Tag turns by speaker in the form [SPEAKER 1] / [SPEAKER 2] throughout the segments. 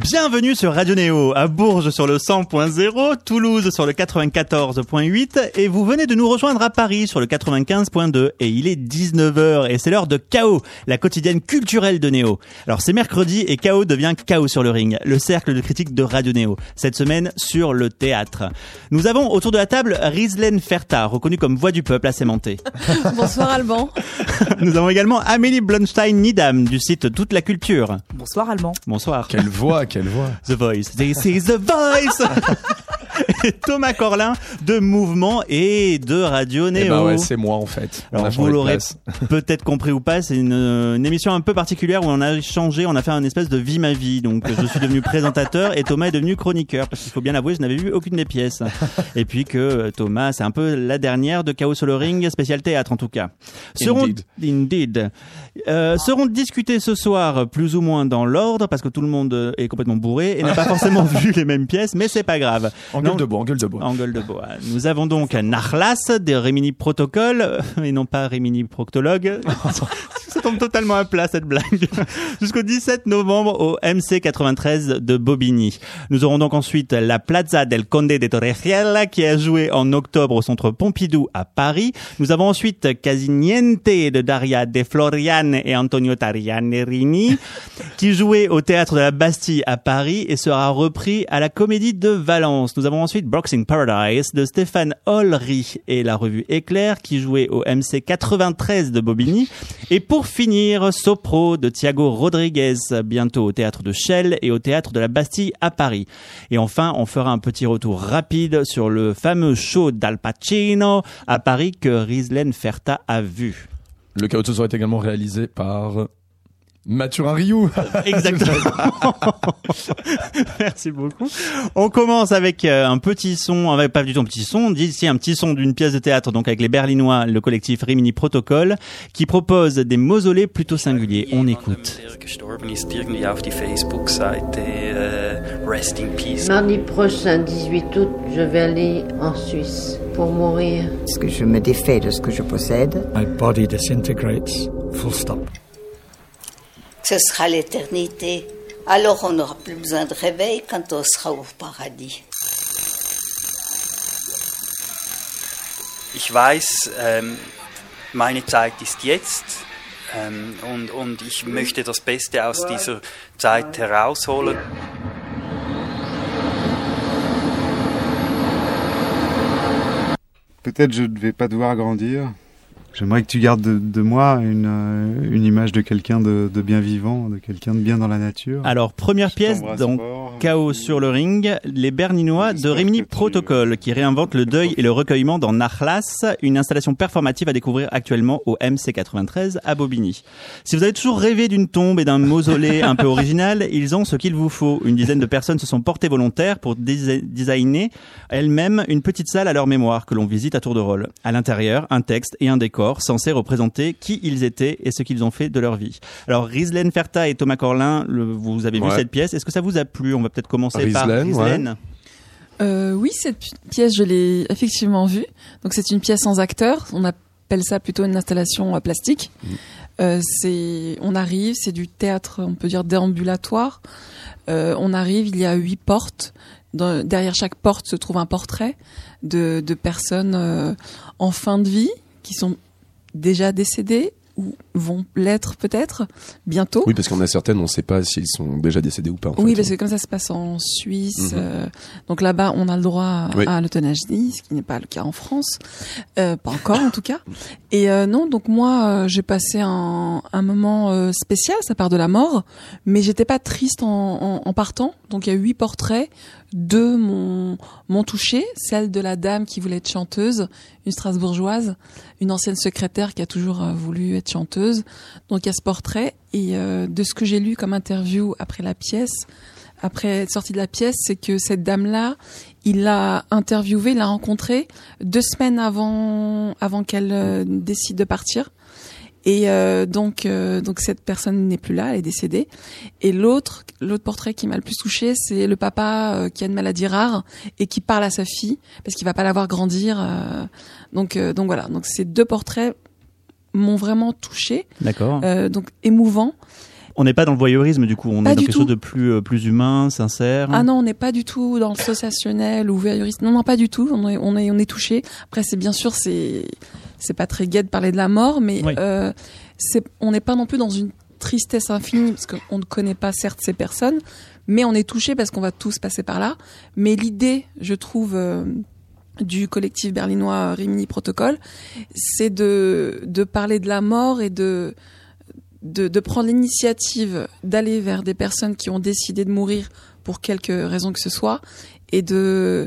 [SPEAKER 1] Bienvenue sur Radio Néo, à Bourges sur le 100.0, Toulouse sur le 94.8 et vous venez de nous rejoindre à Paris sur le 95.2 et il est 19h et c'est l'heure de Chaos, la quotidienne culturelle de Néo. Alors c'est mercredi et Chaos devient Chaos sur le ring, le cercle de critique de Radio Néo, cette semaine sur le théâtre. Nous avons autour de la table Rizlen Ferta, reconnue comme voix du peuple à sémenter.
[SPEAKER 2] Bonsoir Alban.
[SPEAKER 1] Nous avons également Amélie Blonstein-Nidam du site Toute la Culture.
[SPEAKER 2] Bonsoir Alban.
[SPEAKER 1] Bonsoir.
[SPEAKER 3] Quelle voix, quelle voix.
[SPEAKER 1] The Voice. This is The Voice. Thomas Corlin de Mouvement et de Radio
[SPEAKER 3] Eh
[SPEAKER 1] Néo.
[SPEAKER 3] ben ouais, c'est moi en fait. On
[SPEAKER 1] Alors
[SPEAKER 3] a
[SPEAKER 1] vous l'aurez peut-être compris ou pas, c'est une, une émission un peu particulière où on a changé, on a fait un espèce de vie ma vie. Donc je suis devenu présentateur et Thomas est devenu chroniqueur parce qu'il faut bien l'avouer, je n'avais vu aucune des pièces. Et puis que euh, Thomas, c'est un peu la dernière de Chaos sur le ring, spécial théâtre en tout cas. Seront
[SPEAKER 3] Indeed.
[SPEAKER 1] Indeed. Euh, seront discutés ce soir plus ou moins dans l'ordre parce que tout le monde est complètement bourré et n'a pas forcément vu les mêmes pièces, mais c'est pas grave.
[SPEAKER 3] En gueule de bois, en gueule de bois.
[SPEAKER 1] en gueule de bois. Nous avons donc Narlas des Rémini Protocole, et non pas Rémini Proctologue. Ça tombe totalement à plat cette blague. Jusqu'au 17 novembre au MC 93 de Bobigny. Nous aurons donc ensuite la Plaza del Conde de Torrejella qui a joué en octobre au centre Pompidou à Paris. Nous avons ensuite Casiniente de Daria De Et Antonio Tarianerini qui jouait au théâtre de la Bastille à Paris et sera repris à la Comédie de Valence. Nous avons ensuite Boxing Paradise de Stéphane Olry et la revue Éclair qui jouait au MC 93 de Bobigny. Et pour finir, Sopro de Thiago Rodriguez, bientôt au théâtre de Chelles et au théâtre de la Bastille à Paris. Et enfin, on fera un petit retour rapide sur le fameux show d'Al Pacino à Paris que Rizlen Ferta a vu.
[SPEAKER 3] Le soir est également réalisé par Mathurin Rioux.
[SPEAKER 1] Exactement. Merci beaucoup. On commence avec euh, un petit son, avec pas du tout un petit son, d'ici un petit son d'une pièce de théâtre, donc avec les Berlinois, le collectif Rimini Protocol, qui propose des mausolées plutôt singuliers. On écoute.
[SPEAKER 4] Mardi prochain, 18 août, je vais aller en Suisse pour mourir.
[SPEAKER 5] Est-ce que je me défais de ce que je possède
[SPEAKER 6] My body disintegrates. Full stop.
[SPEAKER 7] Ce sera l'éternité. Alors on n'aura plus besoin de réveil quand on sera au paradis.
[SPEAKER 8] Ich weiß, ähm, meine Zeit ist jetzt ähm, und, und ich möchte das Beste aus dieser Zeit herausholen.
[SPEAKER 9] Peut-être je ne vais pas devoir grandir. J'aimerais que tu gardes de, de moi une, euh, une image de quelqu'un de, de bien vivant, de quelqu'un de bien dans la nature.
[SPEAKER 1] Alors, première
[SPEAKER 9] Je
[SPEAKER 1] pièce dans. Chaos sur le ring, les Berninois de Rimini Protocol, qui réinventent le deuil et le recueillement dans Narlas, une installation performative à découvrir actuellement au MC93 à Bobigny. Si vous avez toujours rêvé d'une tombe et d'un mausolée un peu original, ils ont ce qu'il vous faut. Une dizaine de personnes se sont portées volontaires pour desi- designer elles-mêmes une petite salle à leur mémoire que l'on visite à tour de rôle. À l'intérieur, un texte et un décor censés représenter qui ils étaient et ce qu'ils ont fait de leur vie. Alors, Rizlen Ferta et Thomas Corlin, le- vous avez vu cette pièce. Est-ce que ça vous a plu? On va peut-être commencer par
[SPEAKER 3] ouais.
[SPEAKER 1] Rizlen.
[SPEAKER 2] Euh, oui, cette pi- pièce, je l'ai effectivement vue. Donc c'est une pièce sans acteur. On appelle ça plutôt une installation euh, plastique. Euh, c'est, on arrive, c'est du théâtre, on peut dire déambulatoire. Euh, on arrive, il y a huit portes. Dans- derrière chaque porte se trouve un portrait de, de personnes euh, en fin de vie qui sont déjà décédées ou vont l'être peut-être bientôt.
[SPEAKER 3] Oui, parce qu'on a certaines, on ne sait pas s'ils sont déjà décédés ou pas. En
[SPEAKER 2] Oui,
[SPEAKER 3] fait.
[SPEAKER 2] parce que comme ça se passe en Suisse,
[SPEAKER 3] Mhm.
[SPEAKER 2] euh, donc là-bas on a le droit à,
[SPEAKER 3] Oui.
[SPEAKER 2] à l'euthanasie, ce qui n'est pas le cas en France, euh, pas encore en tout cas. Et euh, non, donc moi euh, j'ai passé un, un moment euh, spécial, ça part de la mort, mais j'étais pas triste en, en, en partant. Donc il y a huit portraits, deux m'ont m'ont touché, celle de la dame qui voulait être chanteuse, une Strasbourgeoise, une ancienne secrétaire qui a toujours euh, voulu être chanteuse. Donc il y a ce portrait et euh, de ce que j'ai lu comme interview après la pièce, après être sortie de la pièce, c'est que cette dame-là, il l'a interviewée, il l'a rencontrée deux semaines avant avant qu'elle euh, décide de partir. Et euh, donc, euh, donc cette personne n'est plus là, elle est décédée. Et l'autre, l'autre portrait qui m'a le plus touché, c'est le papa euh, qui a une maladie rare et qui parle à sa fille parce qu'il va pas la voir grandir. donc, donc voilà. Donc ces deux portraits m'ont vraiment touché,
[SPEAKER 1] D'accord.
[SPEAKER 2] donc émouvant.
[SPEAKER 1] On n'est pas dans le voyeurisme du coup, on
[SPEAKER 2] Pas
[SPEAKER 1] est dans quelque
[SPEAKER 2] tout.
[SPEAKER 1] chose de plus plus humain, sincère.
[SPEAKER 2] Ah non, on n'est pas du tout dans le sensationnel ou voyeuriste. Non, non, pas du tout. On est, on est, on est touché. Après, c'est bien sûr, c'est, c'est pas très gai de parler de la mort, mais
[SPEAKER 1] Oui.
[SPEAKER 2] euh, on n'est pas non plus dans une tristesse infinie parce qu'on ne connaît pas certes ces personnes, mais on est touché parce qu'on va tous passer par là. Mais l'idée, je trouve. euh, du collectif berlinois Rimini Protocol, c'est de, de parler de la mort et de, de, de prendre l'initiative d'aller vers des personnes qui ont décidé de mourir pour quelque raison que ce soit et de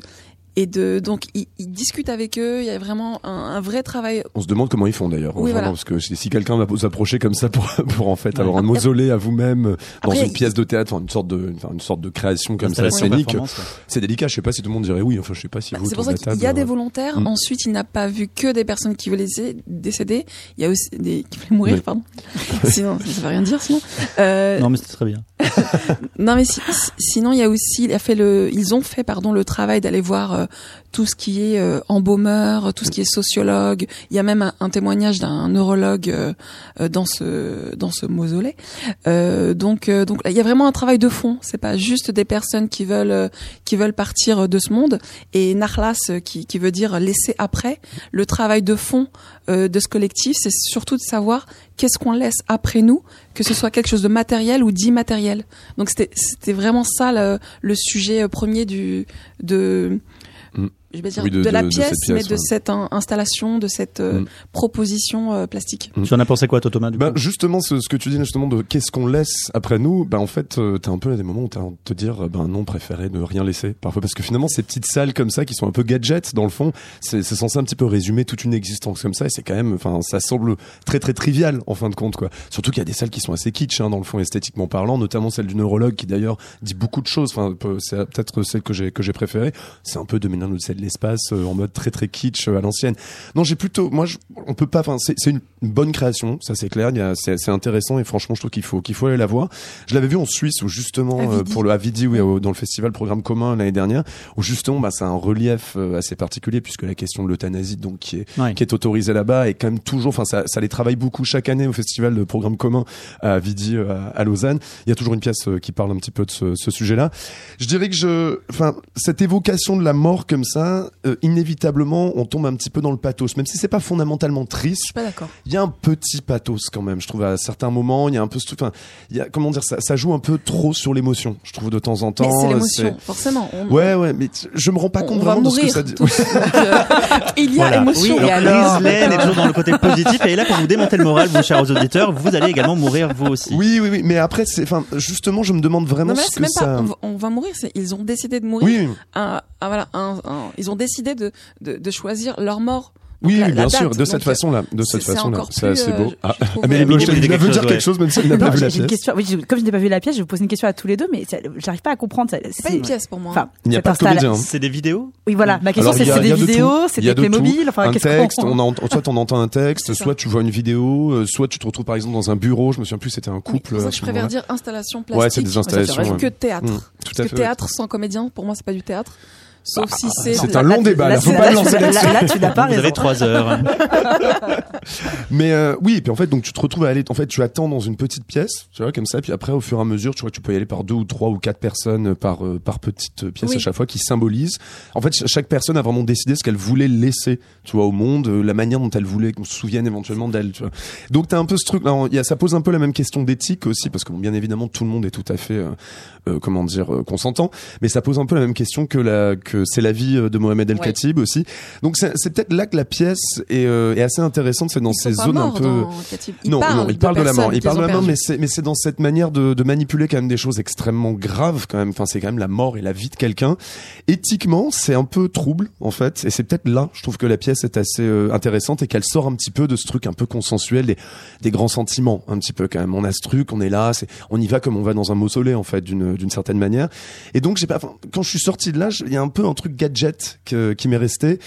[SPEAKER 2] et de donc ils, ils discutent avec eux il y a vraiment un, un vrai travail
[SPEAKER 10] On se demande comment ils font d'ailleurs,
[SPEAKER 2] Oui,
[SPEAKER 10] vraiment,
[SPEAKER 2] voilà.
[SPEAKER 10] parce que si quelqu'un va vous approcher comme ça pour pour en fait
[SPEAKER 1] Ouais.
[SPEAKER 10] avoir un mausolée à vous-même dans
[SPEAKER 2] Après,
[SPEAKER 10] une pièce de théâtre, une sorte de une sorte de création comme ça scénique, c'est délicat. Je sais pas si tout le monde dirait oui. Enfin, je sais pas si vous
[SPEAKER 2] c'est pour ça qu'il y a des
[SPEAKER 10] euh,
[SPEAKER 2] volontaires
[SPEAKER 10] Mm.
[SPEAKER 2] ensuite il n'a pas vu que des personnes qui laisser décéder il y a aussi des qui veulent mourir
[SPEAKER 10] Oui.
[SPEAKER 2] pardon sinon ça veut rien dire sinon euh,
[SPEAKER 1] Non mais c'est très bien.
[SPEAKER 2] Non mais si- si- sinon il y a aussi il a fait le ils ont fait pardon le travail d'aller voir euh, tout ce qui est euh, embaumeur, tout ce qui est sociologue. Il y a même un, témoignage d'un neurologue euh, dans ce dans ce mausolée. Donc donc il y a vraiment un travail de fond. C'est pas juste des personnes qui veulent qui veulent partir de ce monde. Et Narlas qui qui veut dire laisser après. Le travail de fond de ce collectif, c'est surtout de savoir qu'est-ce qu'on laisse après nous, que ce soit quelque chose de matériel ou d'immatériel. Donc c'était c'était vraiment ça le, le sujet premier du de. Je vais dire
[SPEAKER 10] Oui,
[SPEAKER 2] de,
[SPEAKER 10] de-
[SPEAKER 2] la
[SPEAKER 10] de-
[SPEAKER 2] pièce, mais de cette in- installation, de cette euh,
[SPEAKER 10] Mm.
[SPEAKER 2] proposition euh, plastique.
[SPEAKER 1] Tu en as pensé quoi toi Thomas du
[SPEAKER 10] Ben
[SPEAKER 1] coup?
[SPEAKER 10] justement, ce, ce que tu dis justement de qu'est-ce qu'on laisse après nous, ben en fait, euh, t'as un peu des moments où t'as envie de te dire, ben non, préféré ne rien laisser. Parfois, parce que finalement, ces petites salles comme ça, qui sont un peu gadgets dans le fond, c'est censé un petit peu résumer toute une existence comme ça, et c'est quand même, enfin, ça semble très très trivial en fin de compte, quoi. Surtout qu'il y a des salles qui sont assez kitsch, hein, dans le fond, esthétiquement parlant, notamment celle du neurologue, qui d'ailleurs dit beaucoup de choses. Enfin, c'est peut-être celle que j'ai que j'ai préférée. C'est un peu de mélange de l'espace euh, en mode très très kitsch euh, à l'ancienne. Non, j'ai plutôt, moi, je, on peut pas. Enfin, c'est une, bonne création, ça c'est clair. C'est, intéressant et franchement, je trouve qu'il faut qu'il faut aller la voir. Je l'avais vu en Suisse où justement euh,
[SPEAKER 2] Vidi.
[SPEAKER 10] pour le Avidi, oui, au- dans le festival programme commun l'année dernière, où justement, bah, c'est un relief euh, assez particulier puisque la question de l'euthanasie, donc qui est
[SPEAKER 1] Ouais.
[SPEAKER 10] qui est autorisée là-bas et quand même toujours. Enfin, ça, ça les travaille beaucoup chaque année au festival de programme commun à Vidi, euh, à, à Lausanne. Il y a toujours une pièce qui parle un petit peu de ce, ce sujet-là. Je dirais que je, enfin, cette évocation de la mort comme ça, euh, inévitablement, on tombe un petit peu dans le pathos, même si c'est pas fondamentalement
[SPEAKER 2] Je
[SPEAKER 10] triste.
[SPEAKER 2] suis pas d'accord.
[SPEAKER 10] Il y a un petit pathos quand même, je trouve à certains moments. Il y a un peu ce truc. Enfin, il y a comment dire ça, ça joue un peu trop sur l'émotion. Je trouve de temps en temps.
[SPEAKER 2] Mais c'est
[SPEAKER 10] euh,
[SPEAKER 2] l'émotion, forcément. On,
[SPEAKER 10] Ouais, ouais, mais je me rends pas
[SPEAKER 2] on,
[SPEAKER 10] compte vraiment de ce que ça dit.
[SPEAKER 2] euh, il y a
[SPEAKER 1] Voilà.
[SPEAKER 2] émotion.
[SPEAKER 1] Oui, alors, Rislaine est toujours dans le côté positif et là pour vous démonter le moral, vous chers auditeurs, vous allez également mourir vous aussi.
[SPEAKER 10] Oui, oui, oui, mais après, c'est, enfin, justement, je me demande vraiment
[SPEAKER 2] Non, mais là,
[SPEAKER 10] ce que
[SPEAKER 2] même
[SPEAKER 10] ça.
[SPEAKER 2] pas, on va, on va mourir. Ils ont décidé de mourir.
[SPEAKER 10] Oui,
[SPEAKER 2] Un- un- voilà, un- un- ils ont décidé de, de, de choisir leur mort.
[SPEAKER 10] Oui,
[SPEAKER 2] la-
[SPEAKER 10] oui,
[SPEAKER 2] la
[SPEAKER 10] bien sûr, de cette
[SPEAKER 2] euh,
[SPEAKER 10] façon-là, de
[SPEAKER 2] c'est-
[SPEAKER 10] cette façon-là, c'est assez
[SPEAKER 2] euh,
[SPEAKER 10] beau.
[SPEAKER 2] je-
[SPEAKER 10] Ah,
[SPEAKER 2] je trouve,
[SPEAKER 10] Amélie
[SPEAKER 2] euh,
[SPEAKER 10] veut
[SPEAKER 1] chose,
[SPEAKER 10] dire
[SPEAKER 1] ouais.
[SPEAKER 10] quelque chose, même si elle n'a pas vu la pièce.
[SPEAKER 11] question. Oui, je- comme je n'ai pas vu la pièce, je vous pose une question à tous les deux, mais j'arrive pas à comprendre.
[SPEAKER 2] C'est pas une pièce pour moi.
[SPEAKER 11] Enfin,
[SPEAKER 10] Il n'y a pas de comédien. hein.
[SPEAKER 1] C'est des vidéos?
[SPEAKER 11] Oui, voilà. Ma question, c'est c'est des vidéos, c'est des. Playmobil. Enfin,
[SPEAKER 10] un texte, on soit on entend un texte, soit tu vois une vidéo, soit tu te retrouves par exemple dans un bureau. Je me souviens plus, c'était un couple.
[SPEAKER 2] je préfère dire installation
[SPEAKER 10] Ouais,
[SPEAKER 2] plastique.
[SPEAKER 10] c'est des installations, ouais.
[SPEAKER 2] que théâtre.
[SPEAKER 10] Mm, tout à
[SPEAKER 2] que
[SPEAKER 10] fait.
[SPEAKER 2] théâtre sans comédien, pour moi, c'est pas du théâtre. Sauf si c'est.
[SPEAKER 10] Bah, c'est un long débat, là, faut
[SPEAKER 11] tu-
[SPEAKER 10] pas
[SPEAKER 11] tu-
[SPEAKER 10] lancer
[SPEAKER 11] là, là, tu n'as pas
[SPEAKER 1] Vous
[SPEAKER 11] raison.
[SPEAKER 1] avez trois heures.
[SPEAKER 10] Mais euh, oui, et puis en fait, donc tu te retrouves à aller, en fait, tu attends dans une petite pièce, tu vois, comme ça, puis après, au fur et à mesure, tu vois, tu peux y aller par deux ou trois ou quatre personnes par euh, par petite pièce
[SPEAKER 2] Oui.
[SPEAKER 10] à chaque fois qui symbolisent. En fait, ch- chaque personne a vraiment décidé ce qu'elle voulait laisser, tu vois, au monde, euh, la manière dont elle voulait qu'on se souvienne éventuellement d'elle, tu vois. Donc t'as un peu ce truc, là, il y a, ça pose un peu la même question d'éthique aussi, parce que bon, bien évidemment, tout le monde est tout à fait, euh, euh, comment dire, euh, consentant, mais ça pose un peu la même question que la que c'est la vie euh, de Mohamed El
[SPEAKER 2] Ouais.
[SPEAKER 10] Khatib aussi. Donc c'est peut-être là que la pièce est, euh, est assez intéressante, c'est dans ces zones un peu
[SPEAKER 2] dans. Ils
[SPEAKER 10] non,
[SPEAKER 2] parlent
[SPEAKER 10] non, il parle de, la mort. Il parle de la mort, mais c'est, mais c'est dans cette manière de, de manipuler quand même des choses extrêmement graves quand même. Enfin, c'est quand même la mort et la vie de quelqu'un. Éthiquement, c'est un peu trouble en fait, et c'est peut-être là, je trouve que la pièce est assez euh, intéressante et qu'elle sort un petit peu de ce truc un peu consensuel des, des grands sentiments, un petit peu quand même. On a ce truc, on est là, on y va comme on va dans un mausolée en fait, d'une, d'une certaine manière. Et donc, j'ai pas, quand je suis sorti de là, il y a un peu un truc gadget qui m'est resté.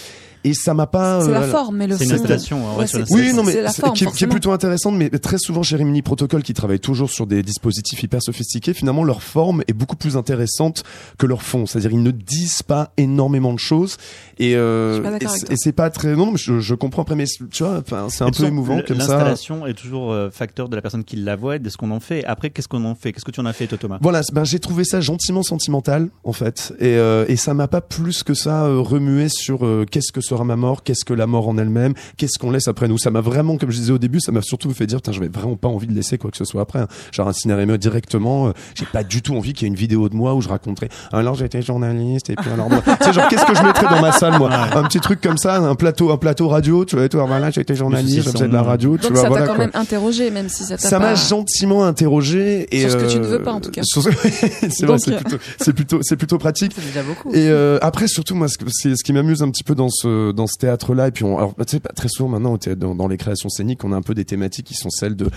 [SPEAKER 10] Et ça m'a pas.
[SPEAKER 2] C'est la
[SPEAKER 10] euh,
[SPEAKER 2] forme, mais le
[SPEAKER 1] C'est une
[SPEAKER 2] fond-
[SPEAKER 1] installation, en vrai,
[SPEAKER 2] Ouais,
[SPEAKER 1] sur la
[SPEAKER 2] c'est-
[SPEAKER 10] Oui, non, mais
[SPEAKER 2] c'est la
[SPEAKER 10] c'est-
[SPEAKER 2] forme,
[SPEAKER 10] qui, est- qui est
[SPEAKER 2] forcément.
[SPEAKER 10] plutôt intéressante, mais très souvent chez Rimini Protocol, qui travaille toujours sur des dispositifs hyper sophistiqués, finalement leur forme est beaucoup plus intéressante que leur fond. C'est-à-dire ils ne disent pas énormément de choses et, euh,
[SPEAKER 2] Je suis pas d'accord
[SPEAKER 10] et c'est- c'est pas très. Non, mais je, je comprends après, mais tu vois, enfin, c'est un
[SPEAKER 1] Et
[SPEAKER 10] peu émouvant comme ça.
[SPEAKER 1] L'installation est toujours euh, facteur de la personne qui la voit et de ce qu'on en fait. Après, qu'est-ce qu'on en fait? Qu'est-ce que tu en as fait, toi, Thomas?
[SPEAKER 10] Voilà, ben j'ai trouvé ça gentiment sentimental en fait, et, euh, et ça m'a pas plus que ça euh, remué sur euh, qu'est-ce que sera ma mort, qu'est-ce que la mort en elle-même, qu'est-ce qu'on laisse après nous. Ça m'a vraiment, comme je disais au début, ça m'a surtout fait dire, putain, j'avais vraiment pas envie de laisser quoi que ce soit après. hein. Genre un cinéma directement, euh, j'ai pas du tout envie qu'il y ait une vidéo de moi où je raconterais. Alors j'étais journaliste et puis alors moi, tu sais genre qu'est-ce que je mettrais dans ma salle moi, un petit truc comme ça, un plateau, un plateau radio, tu vois, et toi voilà, j'étais journaliste, je faisais de la radio, tu
[SPEAKER 2] Donc
[SPEAKER 10] vois,
[SPEAKER 2] ça t'a
[SPEAKER 10] voilà
[SPEAKER 2] quand
[SPEAKER 10] quoi.
[SPEAKER 2] même interrogé, même si ça t'a
[SPEAKER 10] Ça
[SPEAKER 2] pas...
[SPEAKER 10] m'a gentiment interrogé et
[SPEAKER 2] Sur ce que tu ne
[SPEAKER 10] euh,
[SPEAKER 2] veux pas, en tout cas.
[SPEAKER 10] sur ce- c'est vrai,
[SPEAKER 2] Donc,
[SPEAKER 10] c'est
[SPEAKER 2] euh,
[SPEAKER 10] plutôt, c'est plutôt, c'est plutôt pratique.
[SPEAKER 11] C'est déjà beaucoup.
[SPEAKER 10] Et euh, après, surtout, moi, ce, ce qui m'amuse un petit peu dans ce dans ce théâtre-là. Et puis, on, alors, tu sais, pas très souvent maintenant, théâtre- dans, dans les créations scéniques, on a un peu des thématiques qui sont celles de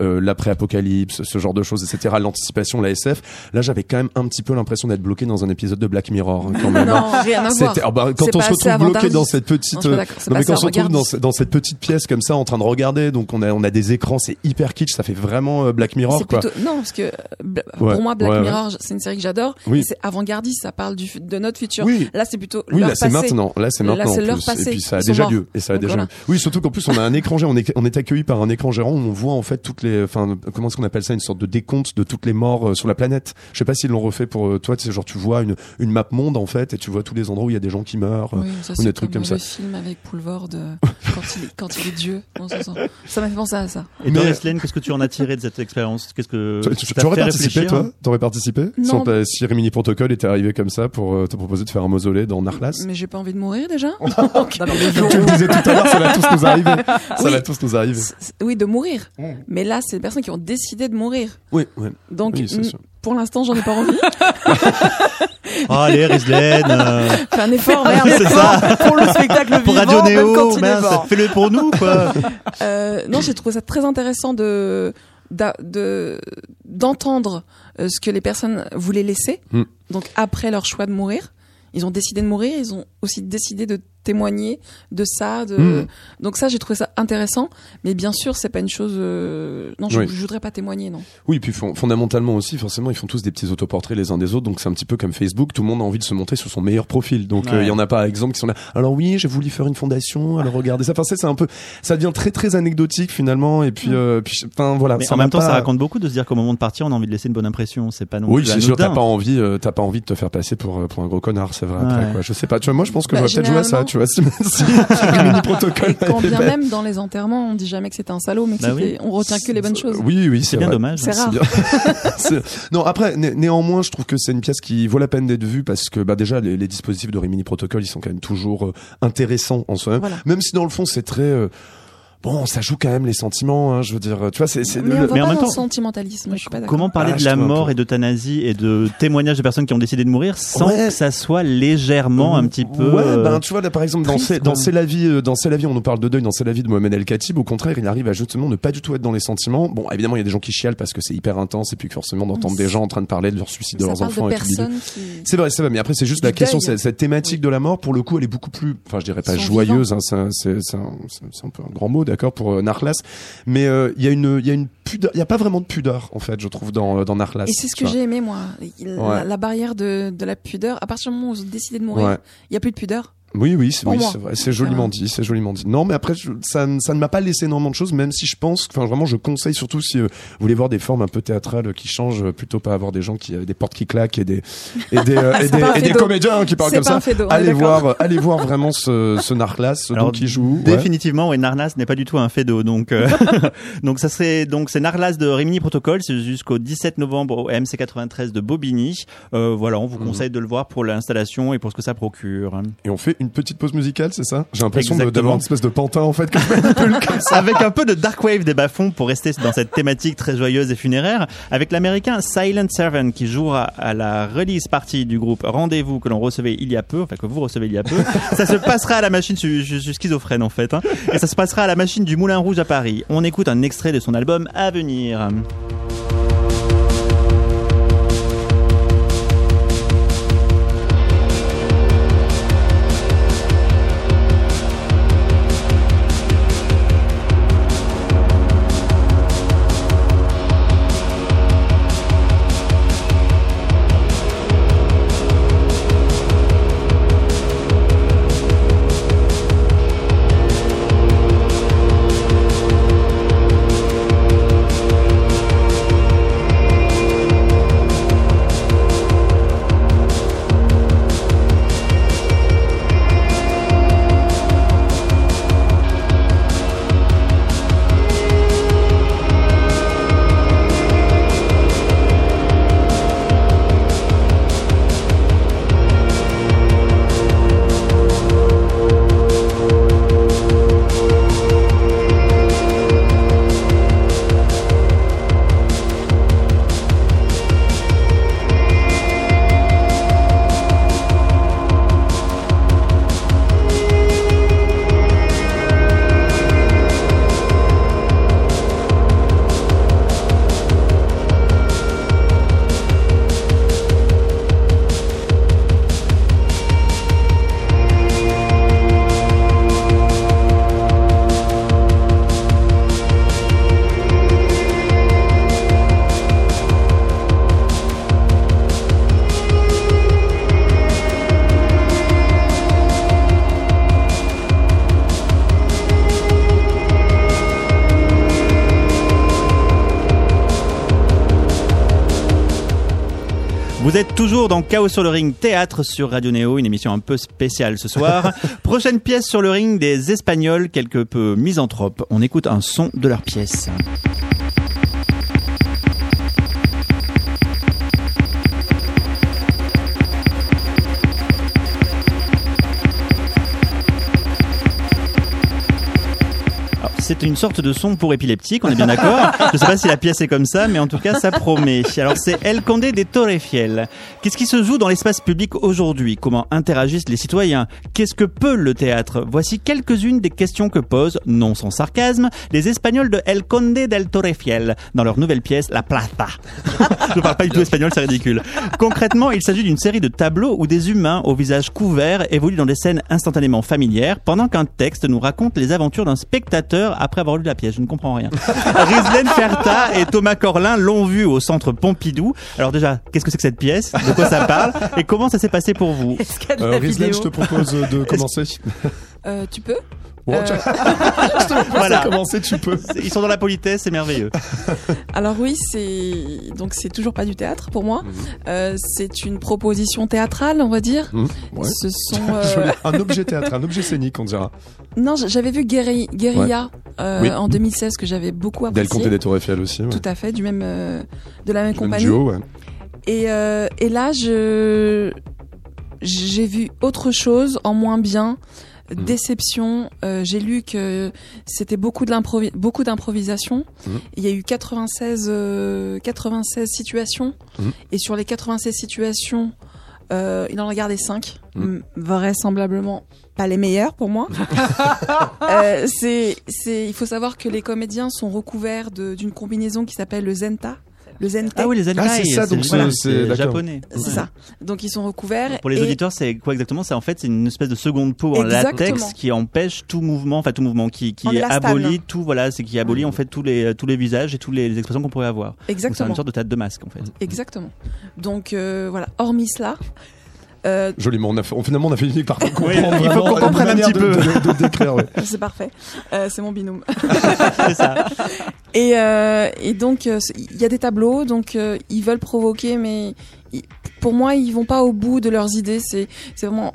[SPEAKER 10] euh, l'après-apocalypse, ce genre de choses, etc. L'anticipation, la SF. Là, j'avais quand même un petit peu l'impression d'être bloqué dans un épisode de Black Mirror, hein, quand même.
[SPEAKER 2] Non, rien à voir.
[SPEAKER 10] Ah bah, quand
[SPEAKER 2] C'est
[SPEAKER 10] on se retrouve bloqué dans cette petite,
[SPEAKER 2] Non,
[SPEAKER 10] euh, mais quand on se retrouve dans, cette petite pièce comme ça, en train de regarder, donc on a on a des écrans, c'est hyper kitsch, ça fait vraiment euh, Black Mirror, quoi.
[SPEAKER 2] plutôt non parce que euh,
[SPEAKER 10] Ouais,
[SPEAKER 2] pour moi Black
[SPEAKER 10] ouais, ouais.
[SPEAKER 2] Mirror c'est une série que j'adore
[SPEAKER 10] Oui.
[SPEAKER 2] c'est avant-gardiste ça parle du de notre futur
[SPEAKER 10] Oui.
[SPEAKER 2] là c'est plutôt
[SPEAKER 10] Oui,
[SPEAKER 2] leur
[SPEAKER 10] là c'est maintenant. Là c'est maintenant.
[SPEAKER 2] C'est
[SPEAKER 10] Et puis ça a déjà
[SPEAKER 2] morts.
[SPEAKER 10] lieu. Et ça a
[SPEAKER 2] Donc
[SPEAKER 10] déjà
[SPEAKER 2] voilà.
[SPEAKER 10] lieu. Oui, surtout qu'en plus on a un écran géant. On est, on est accueilli par un écran gérant où on voit en fait toutes les, enfin comment est-ce qu'on appelle ça, une sorte de décompte de toutes les morts euh, sur la planète. Je sais pas s'ils l'ont refait pour euh, toi. Tu sais, genre tu vois une une map monde en fait et tu vois tous les endroits où il y a des gens qui meurent
[SPEAKER 2] Oui,
[SPEAKER 10] euh,
[SPEAKER 2] ça,
[SPEAKER 10] ou
[SPEAKER 2] c'est
[SPEAKER 10] des trucs comme ça.
[SPEAKER 2] le film avec Poulvord quand il est quand il est Dieu ça, m'a fait penser à ça
[SPEAKER 1] Et
[SPEAKER 10] Mais-
[SPEAKER 1] Doris Lane, qu'est-ce que tu en as tiré de cette expérience? Qu'est-ce que
[SPEAKER 10] Tu, aurais
[SPEAKER 1] fait
[SPEAKER 10] participé, toi? T'aurais participé? Ta- Si Rimini Protocol était arrivé comme ça pour te proposer de faire un mausolée dans Narlas
[SPEAKER 2] mais j'ai pas envie de mourir déjà
[SPEAKER 10] Comme tu le disais tout à l'heure, ça va tous nous arriver. Ça
[SPEAKER 2] Oui.
[SPEAKER 10] va tous nous arriver.
[SPEAKER 2] Oui de mourir mais là c'est des personnes qui ont décidé de mourir
[SPEAKER 10] Oui,
[SPEAKER 2] donc
[SPEAKER 10] Oui,
[SPEAKER 2] mm,
[SPEAKER 10] sûr.
[SPEAKER 2] pour l'instant j'en ai pas envie
[SPEAKER 1] Oh, allez, Rislaine euh,
[SPEAKER 2] fais un effort merde
[SPEAKER 1] C'est ça
[SPEAKER 11] Pour le spectacle
[SPEAKER 1] Pour
[SPEAKER 11] vivant,
[SPEAKER 1] Radio
[SPEAKER 11] même
[SPEAKER 1] Néo, fais-le pour nous, quoi
[SPEAKER 2] Euh, non, j'ai trouvé ça très intéressant de d'entendre euh, ce que les personnes voulaient laisser.
[SPEAKER 10] Mm.
[SPEAKER 2] Donc après leur choix de mourir, ils ont décidé de mourir. Ils ont aussi décidé de témoigner de ça. De...
[SPEAKER 10] Mm.
[SPEAKER 2] Donc ça, j'ai trouvé ça intéressant. Mais bien sûr, c'est pas une chose. euh, Non, je,
[SPEAKER 10] Oui.
[SPEAKER 2] je voudrais pas témoigner, non.
[SPEAKER 10] Oui, puis fon- fondamentalement aussi, forcément, ils font tous des petits autoportraits les uns des autres, donc c'est un petit peu comme Facebook, tout le monde a envie de se montrer sur son meilleur profil. Donc euh, il
[SPEAKER 1] Ouais.
[SPEAKER 10] y en a par exemple qui sont là. Alors oui, j'ai voulu faire une fondation, alors regardez ça. Enfin, c'est un peu, ça devient très très anecdotique finalement, et puis, euh, puis enfin voilà.
[SPEAKER 1] Mais en même temps,
[SPEAKER 10] pas-
[SPEAKER 1] ça raconte beaucoup de se dire qu'au moment de partir, on a envie de laisser une bonne impression. C'est pas non
[SPEAKER 10] Oui,
[SPEAKER 1] plus
[SPEAKER 10] c'est sûr, t'as pas envie, euh, t'as pas envie de te faire passer pour pour un gros connard, c'est vrai. Après,
[SPEAKER 1] Ouais.
[SPEAKER 10] quoi, je sais pas. Tu vois, moi, je pense que
[SPEAKER 2] Bah,
[SPEAKER 10] j'aurais peut-être joué à ça. Tu vois, si, si Rimini Protocol.
[SPEAKER 2] Et quand bien même dans les enterrements, on dit jamais que c'était un salaud, mais que
[SPEAKER 1] Bah
[SPEAKER 2] c'était- on retient que les bonnes choses.
[SPEAKER 10] Oui, oui,
[SPEAKER 1] C'est bien
[SPEAKER 10] vrai.
[SPEAKER 1] dommage.
[SPEAKER 2] C'est rare.
[SPEAKER 10] bien. C'est- non, après, né- néanmoins, je trouve que c'est une pièce qui vaut la peine d'être vue parce que, bah, déjà, les, les dispositifs de Rimini Protocol, ils sont quand même toujours euh, intéressants en soi-même.
[SPEAKER 2] Voilà.
[SPEAKER 10] Même si dans le fond, c'est très, euh, bon, ça joue quand même les sentiments, hein, je veux dire, tu vois, c'est,
[SPEAKER 2] Mais
[SPEAKER 10] le-
[SPEAKER 1] mais en
[SPEAKER 2] pas
[SPEAKER 1] même temps-
[SPEAKER 2] sentimentalisme. Je suis pas d'accord.
[SPEAKER 1] Comment parler
[SPEAKER 10] Ah,
[SPEAKER 1] de la mort et d'euthanasie et de témoignages de personnes qui ont décidé de mourir sans
[SPEAKER 10] Ouais.
[SPEAKER 1] que ça soit légèrement un petit peu
[SPEAKER 10] Ouais,
[SPEAKER 1] euh,
[SPEAKER 10] ben tu vois là par exemple dans c'est dans la vie euh, dans c'est la vie on nous parle de deuil dans c'est la vie de Mohamed El Khatib au contraire il arrive à justement ne pas du tout être dans les sentiments bon évidemment il y a des gens qui chialent parce que c'est hyper intense et puis que forcément d'entendre des gens en train de parler de leur suicide de
[SPEAKER 2] Ça
[SPEAKER 10] leurs
[SPEAKER 2] parle
[SPEAKER 10] enfants
[SPEAKER 2] de
[SPEAKER 10] et
[SPEAKER 2] qui.
[SPEAKER 10] C'est vrai, c'est vrai, mais après c'est juste
[SPEAKER 2] Du
[SPEAKER 10] la question, cette thématique de la mort, pour le coup, elle est beaucoup plus, enfin je dirais pas joyeuse, hein, c'est un peu un grand mot, d'accord, pour euh, Narlas, mais euh, il y a une, il y a une pudeur, il y a pas vraiment de pudeur en fait, je trouve dans euh, dans Narlas.
[SPEAKER 2] Et c'est ce que j'ai aimé moi, la,
[SPEAKER 10] Ouais.
[SPEAKER 2] la barrière de, de la pudeur. À partir du moment où ils ont décidé de mourir,
[SPEAKER 10] Ouais.
[SPEAKER 2] il y a plus de pudeur.
[SPEAKER 10] Oui, oui, c'est oui, vrai, c'est joliment dit, c'est joliment dit. Non, mais après, je- ça, ne- ça ne m'a pas laissé énormément de choses, même si je pense, enfin vraiment, je conseille surtout si euh, vous voulez voir des formes un peu théâtrales qui changent, euh, plutôt pas avoir des gens qui, euh, des portes qui claquent et des, et des, euh, et des, et comédiens qui parlent
[SPEAKER 2] C'est
[SPEAKER 10] comme ça. Allez
[SPEAKER 2] d'accord.
[SPEAKER 10] voir, allez voir vraiment ce, ce Narlas, ce
[SPEAKER 1] Alors,
[SPEAKER 10] donc qui joue.
[SPEAKER 1] Définitivement, ouais, Narlas n'est pas du tout un fait d'eau. Donc, euh, donc ça serait donc c'est Narlas de Rimini Protocol, c'est jusqu'au 17 novembre au MC 93 de Bobigny. Euh, voilà, on vous
[SPEAKER 10] Mhm.
[SPEAKER 1] conseille de le voir pour l'installation et pour ce que ça procure.
[SPEAKER 10] Et on fait une petite pause musicale, c'est ça? J'ai l'impression d'avoir une espèce de pantin en fait comme ça.
[SPEAKER 1] Avec un peu de dark wave des bas-fonds pour rester dans cette thématique très joyeuse et funéraire, avec l'américain Silent Servant qui jouera à la release party du groupe Rendez-vous que l'on recevait il y a peu, enfin que vous recevez il y a peu. ça se passera à la machine, je, je suis schizophrène en fait, hein. et ça se passera à la machine du Moulin Rouge à Paris. On écoute un extrait de son album à venir. Toujours dans Chaos sur le ring théâtre sur Radio Néo, une émission un peu spéciale ce soir. Prochaine pièce sur le ring des Espagnols quelque peu misanthropes. On écoute un son de leur pièce. C'est une sorte de son pour épileptique, on est bien d'accord. Je sais pas si la pièce est comme ça, mais en tout cas, ça promet. Alors, c'est El Conde des Torrefiel. Qu'est-ce qui se joue dans l'espace public aujourd'hui? Comment interagissent les citoyens? Qu'est-ce que peut le théâtre? Voici quelques-unes des questions que posent, non sans sarcasme, les Espagnols de El Conde del Torrefiel dans leur nouvelle pièce La Plaza. Je parle pas du tout espagnol, c'est ridicule. Concrètement, il s'agit d'une série de tableaux où des humains au visage couvert évoluent dans des scènes instantanément familières pendant qu'un texte nous raconte les aventures d'un spectateur après avoir lu la pièce. Je ne comprends rien. Rislaine Ferta et Thomas Corlin l'ont vu au centre Pompidou. Alors déjà, qu'est-ce que c'est que cette pièce? De quoi ça parle? Et comment ça s'est passé pour vous?
[SPEAKER 10] Euh, Rislaine, je te propose de commencer.
[SPEAKER 2] Euh, tu peux
[SPEAKER 10] Bon, tu- je te propose
[SPEAKER 1] Voilà.
[SPEAKER 10] commencer, tu peux.
[SPEAKER 1] Ils sont dans la politesse, c'est merveilleux.
[SPEAKER 2] Alors oui, c'est donc c'est toujours pas du théâtre pour moi.
[SPEAKER 10] Mhm.
[SPEAKER 2] Euh, c'est une proposition théâtrale, on va dire.
[SPEAKER 10] Mmh, ouais.
[SPEAKER 2] Ce sont euh.
[SPEAKER 10] Un objet théâtre, un objet scénique, on dira.
[SPEAKER 2] non, j'avais vu Guéri- Guérilla euh,
[SPEAKER 10] Oui.
[SPEAKER 2] en 2016 que j'avais beaucoup
[SPEAKER 10] Del
[SPEAKER 2] apprécié.
[SPEAKER 10] Conte des Torre Eiffel aussi. ouais.
[SPEAKER 2] Tout à fait, du même euh, de la même
[SPEAKER 10] Le même
[SPEAKER 2] compagnie.
[SPEAKER 10] duo, ouais.
[SPEAKER 2] Et, euh, et là, je j'ai vu autre chose en moins bien.
[SPEAKER 10] Mhm.
[SPEAKER 2] Déception. Euh, j'ai lu que c'était beaucoup de beaucoup d'improvisation.
[SPEAKER 10] Mhm.
[SPEAKER 2] Il y a eu 96 euh, 96 situations
[SPEAKER 10] Mhm.
[SPEAKER 2] et sur les 96 situations, euh, il en a gardé 5
[SPEAKER 10] Mhm.
[SPEAKER 2] vraisemblablement pas les meilleures pour moi. Euh, c'est c'est il faut savoir que les comédiens sont recouverts d'une combinaison qui s'appelle le zenta. Le zente.
[SPEAKER 1] Ah oui, les Zentai,
[SPEAKER 10] Ah, c'est ça, donc
[SPEAKER 1] voilà,
[SPEAKER 10] c'est-
[SPEAKER 1] japonais.
[SPEAKER 2] C'est
[SPEAKER 1] Ouais.
[SPEAKER 2] ça. Donc ils sont recouverts.
[SPEAKER 1] Pour les
[SPEAKER 2] et-
[SPEAKER 1] auditeurs, c'est quoi exactement? C'est en fait c'est une espèce de seconde peau en
[SPEAKER 2] Exactement.
[SPEAKER 1] latex qui empêche tout mouvement, enfin tout mouvement, qui, qui abolit tout, voilà, c'est qui abolit en fait tous les tous les visages et toutes les, les expressions qu'on pourrait avoir. Donc, C'est
[SPEAKER 2] Exactement.
[SPEAKER 1] une sorte de théâtre de masque en fait.
[SPEAKER 2] Exactement. Donc euh, voilà, hormis cela, euh,
[SPEAKER 10] Joliment, on a fait, on- finalement on a fini par comprendre
[SPEAKER 1] il faut qu'on comprenne un petit peu.
[SPEAKER 10] de, de décrire. ouais.
[SPEAKER 2] c'est parfait. Euh, c'est mon binôme.
[SPEAKER 1] C'est ça.
[SPEAKER 2] Et, euh, et donc il y a des tableaux, donc euh, ils veulent provoquer, mais ils- pour moi ils vont pas au bout de leurs idées. C'est c'est vraiment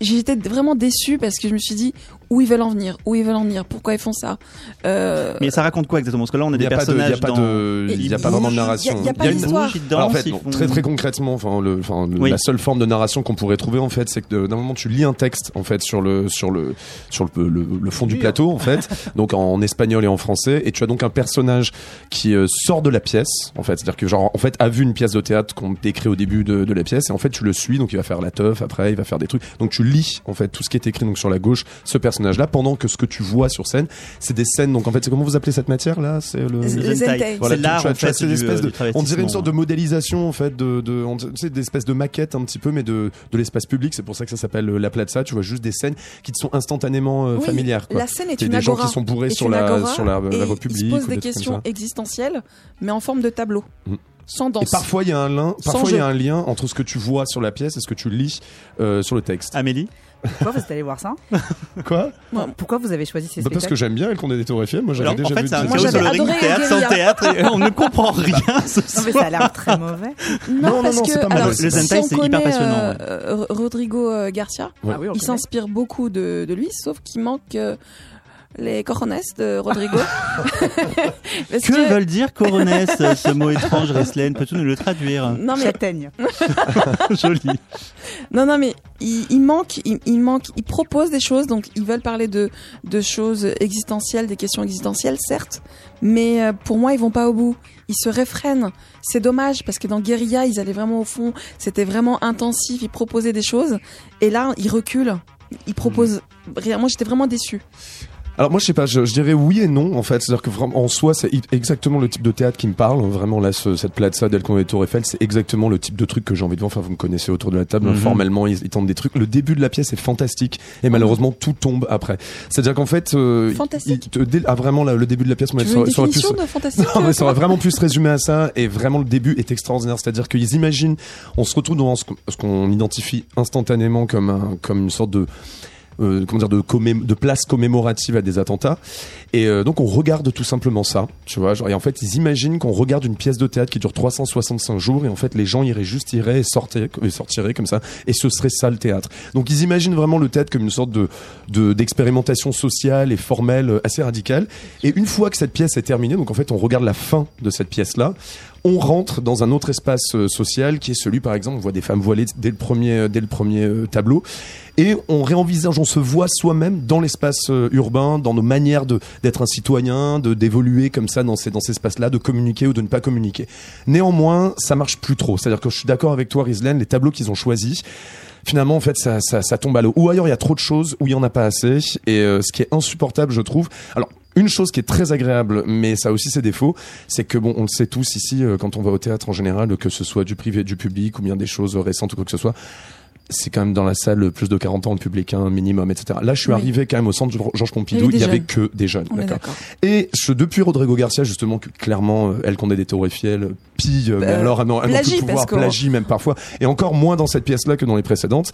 [SPEAKER 2] J'étais vraiment déçue parce que je me suis dit où ils veulent en venir, où ils veulent en venir, pourquoi ils font ça. Euh,
[SPEAKER 1] Mais ça raconte quoi exactement? Parce que là, on
[SPEAKER 10] n'y
[SPEAKER 1] des personnages
[SPEAKER 10] a pas
[SPEAKER 1] dans.
[SPEAKER 10] de, il y a pas vraiment de narration.
[SPEAKER 2] Il y a- il y a pas
[SPEAKER 10] une-
[SPEAKER 2] d'histoire.
[SPEAKER 10] En fait,
[SPEAKER 1] font-
[SPEAKER 10] très très concrètement, enfin, le, enfin, le-
[SPEAKER 1] Oui.
[SPEAKER 10] la seule forme de narration qu'on pourrait trouver en fait, c'est que d'un moment tu lis un texte en fait sur le sur le sur le, le, le fond du plateau en fait, donc en, espagnol et en français, et tu as donc un personnage qui euh, sort de la pièce en fait, c'est-à-dire que genre en fait a vu une pièce de théâtre qu'on décrit au début de, de la pièce, et en fait tu le suis, donc il va faire la teuf, après il va faire des trucs, donc tu lis en fait tout ce qui est écrit donc sur la gauche, ce personnage-là, pendant que ce que tu vois sur scène, c'est des scènes, donc en fait c'est comment vous appelez cette matière là, c'est le
[SPEAKER 2] Les
[SPEAKER 1] Le
[SPEAKER 2] Zentai.
[SPEAKER 1] Zentai.
[SPEAKER 10] voilà,
[SPEAKER 1] c'est
[SPEAKER 10] tu-
[SPEAKER 1] l'art
[SPEAKER 10] tu as-
[SPEAKER 1] en
[SPEAKER 10] tu as
[SPEAKER 1] fait
[SPEAKER 10] ces
[SPEAKER 1] du,
[SPEAKER 10] espèces
[SPEAKER 1] euh,
[SPEAKER 10] de-
[SPEAKER 1] du
[SPEAKER 10] on dirait une sorte de modélisation en fait de, de on- tu sais, d'espèces de maquettes un petit peu mais de, de l'espace public c'est pour ça que ça s'appelle euh, la plaza tu vois juste des scènes qui te sont instantanément euh,
[SPEAKER 2] Oui,
[SPEAKER 10] familières quoi.
[SPEAKER 2] La scène est
[SPEAKER 10] C'est
[SPEAKER 2] une
[SPEAKER 10] des gens qui sont bourrés
[SPEAKER 2] est
[SPEAKER 10] sur la sur la,
[SPEAKER 2] et
[SPEAKER 10] la voie
[SPEAKER 2] Ils
[SPEAKER 10] publique
[SPEAKER 2] se posent des questions existentielles, mais en forme de tableau,
[SPEAKER 10] Mm.
[SPEAKER 2] sans
[SPEAKER 10] et
[SPEAKER 2] danse.
[SPEAKER 10] parfois il y a un lien
[SPEAKER 2] Sans
[SPEAKER 10] parfois il y a un lien entre ce que tu vois sur la pièce et ce que tu lis euh, sur le texte
[SPEAKER 1] Amélie?
[SPEAKER 11] Pourquoi vous êtes allé voir ça
[SPEAKER 10] quoi
[SPEAKER 11] Pourquoi vous avez choisi ces
[SPEAKER 10] Bah, parce que j'aime bien le Condé des Torres FM moi j'avais
[SPEAKER 1] Alors,
[SPEAKER 10] déjà
[SPEAKER 1] en fait,
[SPEAKER 10] vu
[SPEAKER 1] c'est un
[SPEAKER 10] des-
[SPEAKER 2] Moi,
[SPEAKER 1] chaos sur
[SPEAKER 2] j'avais
[SPEAKER 1] le ring
[SPEAKER 2] adoré
[SPEAKER 1] théâtre sans
[SPEAKER 2] Guérilla.
[SPEAKER 1] théâtre et on ne comprend rien ce
[SPEAKER 11] Non, mais
[SPEAKER 1] soir.
[SPEAKER 11] ça a l'air très mauvais.
[SPEAKER 2] Non,
[SPEAKER 10] Non, non,
[SPEAKER 2] parce
[SPEAKER 10] non,
[SPEAKER 2] que
[SPEAKER 10] c'est pas mauvais.
[SPEAKER 2] alors,
[SPEAKER 10] Le
[SPEAKER 2] si
[SPEAKER 1] Zentai,
[SPEAKER 2] on
[SPEAKER 1] c'est hyper
[SPEAKER 2] connaît,
[SPEAKER 1] passionnant,
[SPEAKER 2] euh, euh, Rodrigo euh, Garcia,
[SPEAKER 10] Ouais.
[SPEAKER 11] Ah oui, on
[SPEAKER 2] il
[SPEAKER 11] connaît.
[SPEAKER 2] s'inspire beaucoup de, de lui, sauf qu'il manque euh, les cojones de Rodrigo.
[SPEAKER 1] Que
[SPEAKER 2] que-
[SPEAKER 1] veulent dire coronesse, ce mot étrange, Reslane Peux-tu nous le traduire?
[SPEAKER 2] Non mais
[SPEAKER 11] Châtaigne.
[SPEAKER 1] Joli.
[SPEAKER 2] non non mais il, il manque il, il manque il propose des choses donc ils veulent parler de de choses existentielles des questions existentielles certes mais euh, pour moi ils vont pas au bout. Ils se réfrènent c'est dommage parce que dans Guérilla ils allaient vraiment au fond. C'était vraiment intensif. Ils proposaient des choses. Et là ils reculent. Ils proposent rien. Moi j'étais vraiment déçue
[SPEAKER 10] Alors moi je sais pas, je, je dirais oui et non en fait, c'est-à-dire que vraiment en soi c'est exactement le type de théâtre qui me parle, vraiment là ce- cette plaza d'El Tour Eiffel, c'est exactement le type de truc que j'ai envie de voir. Enfin vous me connaissez autour de la table,
[SPEAKER 1] Mhm.
[SPEAKER 10] formellement ils, ils tentent des trucs. Le début de la pièce est fantastique et malheureusement tout tombe après. C'est-à-dire qu'en fait, euh,
[SPEAKER 2] Fantastique.
[SPEAKER 10] il te- dès- ah vraiment là, le début de la pièce, moi,
[SPEAKER 2] tu
[SPEAKER 10] ça
[SPEAKER 2] veux une
[SPEAKER 10] aurait- ça aurait pu
[SPEAKER 2] de fantastique
[SPEAKER 10] non, mais ça aurait vraiment pu se résumer à ça. Et vraiment, le début est extraordinaire. C'est-à-dire qu'ils imaginent, on se retrouve dans ce qu'on ce qu'on identifie instantanément comme un, comme une sorte de euh, comment dire de, commém- de places commémoratives à des attentats. Et euh, donc on regarde tout simplement ça, tu vois. Genre, et en fait, ils imaginent qu'on regarde une pièce de théâtre qui dure 365 jours et en fait les gens iraient juste iraient et sortiraient, et sortiraient comme ça et ce serait ça le théâtre. Donc ils imaginent vraiment le théâtre comme une sorte de de- d'expérimentation sociale et formelle euh, assez radicale. Et une fois que cette pièce est terminée, donc en fait on regarde la fin de cette pièce là. On rentre dans un autre espace euh, social qui est celui, par exemple, on voit des femmes voilées dès le premier, euh, dès le premier euh, tableau, et on réenvisage, on se voit soi-même dans l'espace urbain, dans nos manières d'être un citoyen, de d'évoluer comme ça dans ces dans ces espaces-là, de communiquer ou de ne pas communiquer. Néanmoins, ça marche plus trop. C'est-à-dire que je suis d'accord avec toi, Rizlen, les tableaux qu'ils ont choisis. Finalement, en fait, ça, ça, ça tombe à l'eau. Ou ailleurs, il y a trop de choses, ou il y en a pas assez. Et ce qui est insupportable, je trouve. Alors, une chose qui est très agréable, mais ça a aussi ses défauts, c'est que bon, on le sait tous ici, euh, quand on va au théâtre en général, que ce soit du privé, du public, ou bien des choses récentes ou quoi que ce soit, c'est quand même dans la salle plus de 40 ans le public un minimum etc là je suis
[SPEAKER 2] Oui.
[SPEAKER 10] arrivé quand même au centre Georges Pompidou.
[SPEAKER 2] Il y avait des
[SPEAKER 10] que des jeunes
[SPEAKER 2] On est
[SPEAKER 10] d'accord. et ce, depuis Rodrigo Garcia justement que clairement euh, elle condé des Torres Eiffel euh, pille euh, mais
[SPEAKER 2] Euh,
[SPEAKER 10] alors elle n'en elle n'en
[SPEAKER 2] plagie,
[SPEAKER 10] peut pouvoir plagie même parfois et encore moins dans cette pièce là que dans les précédentes.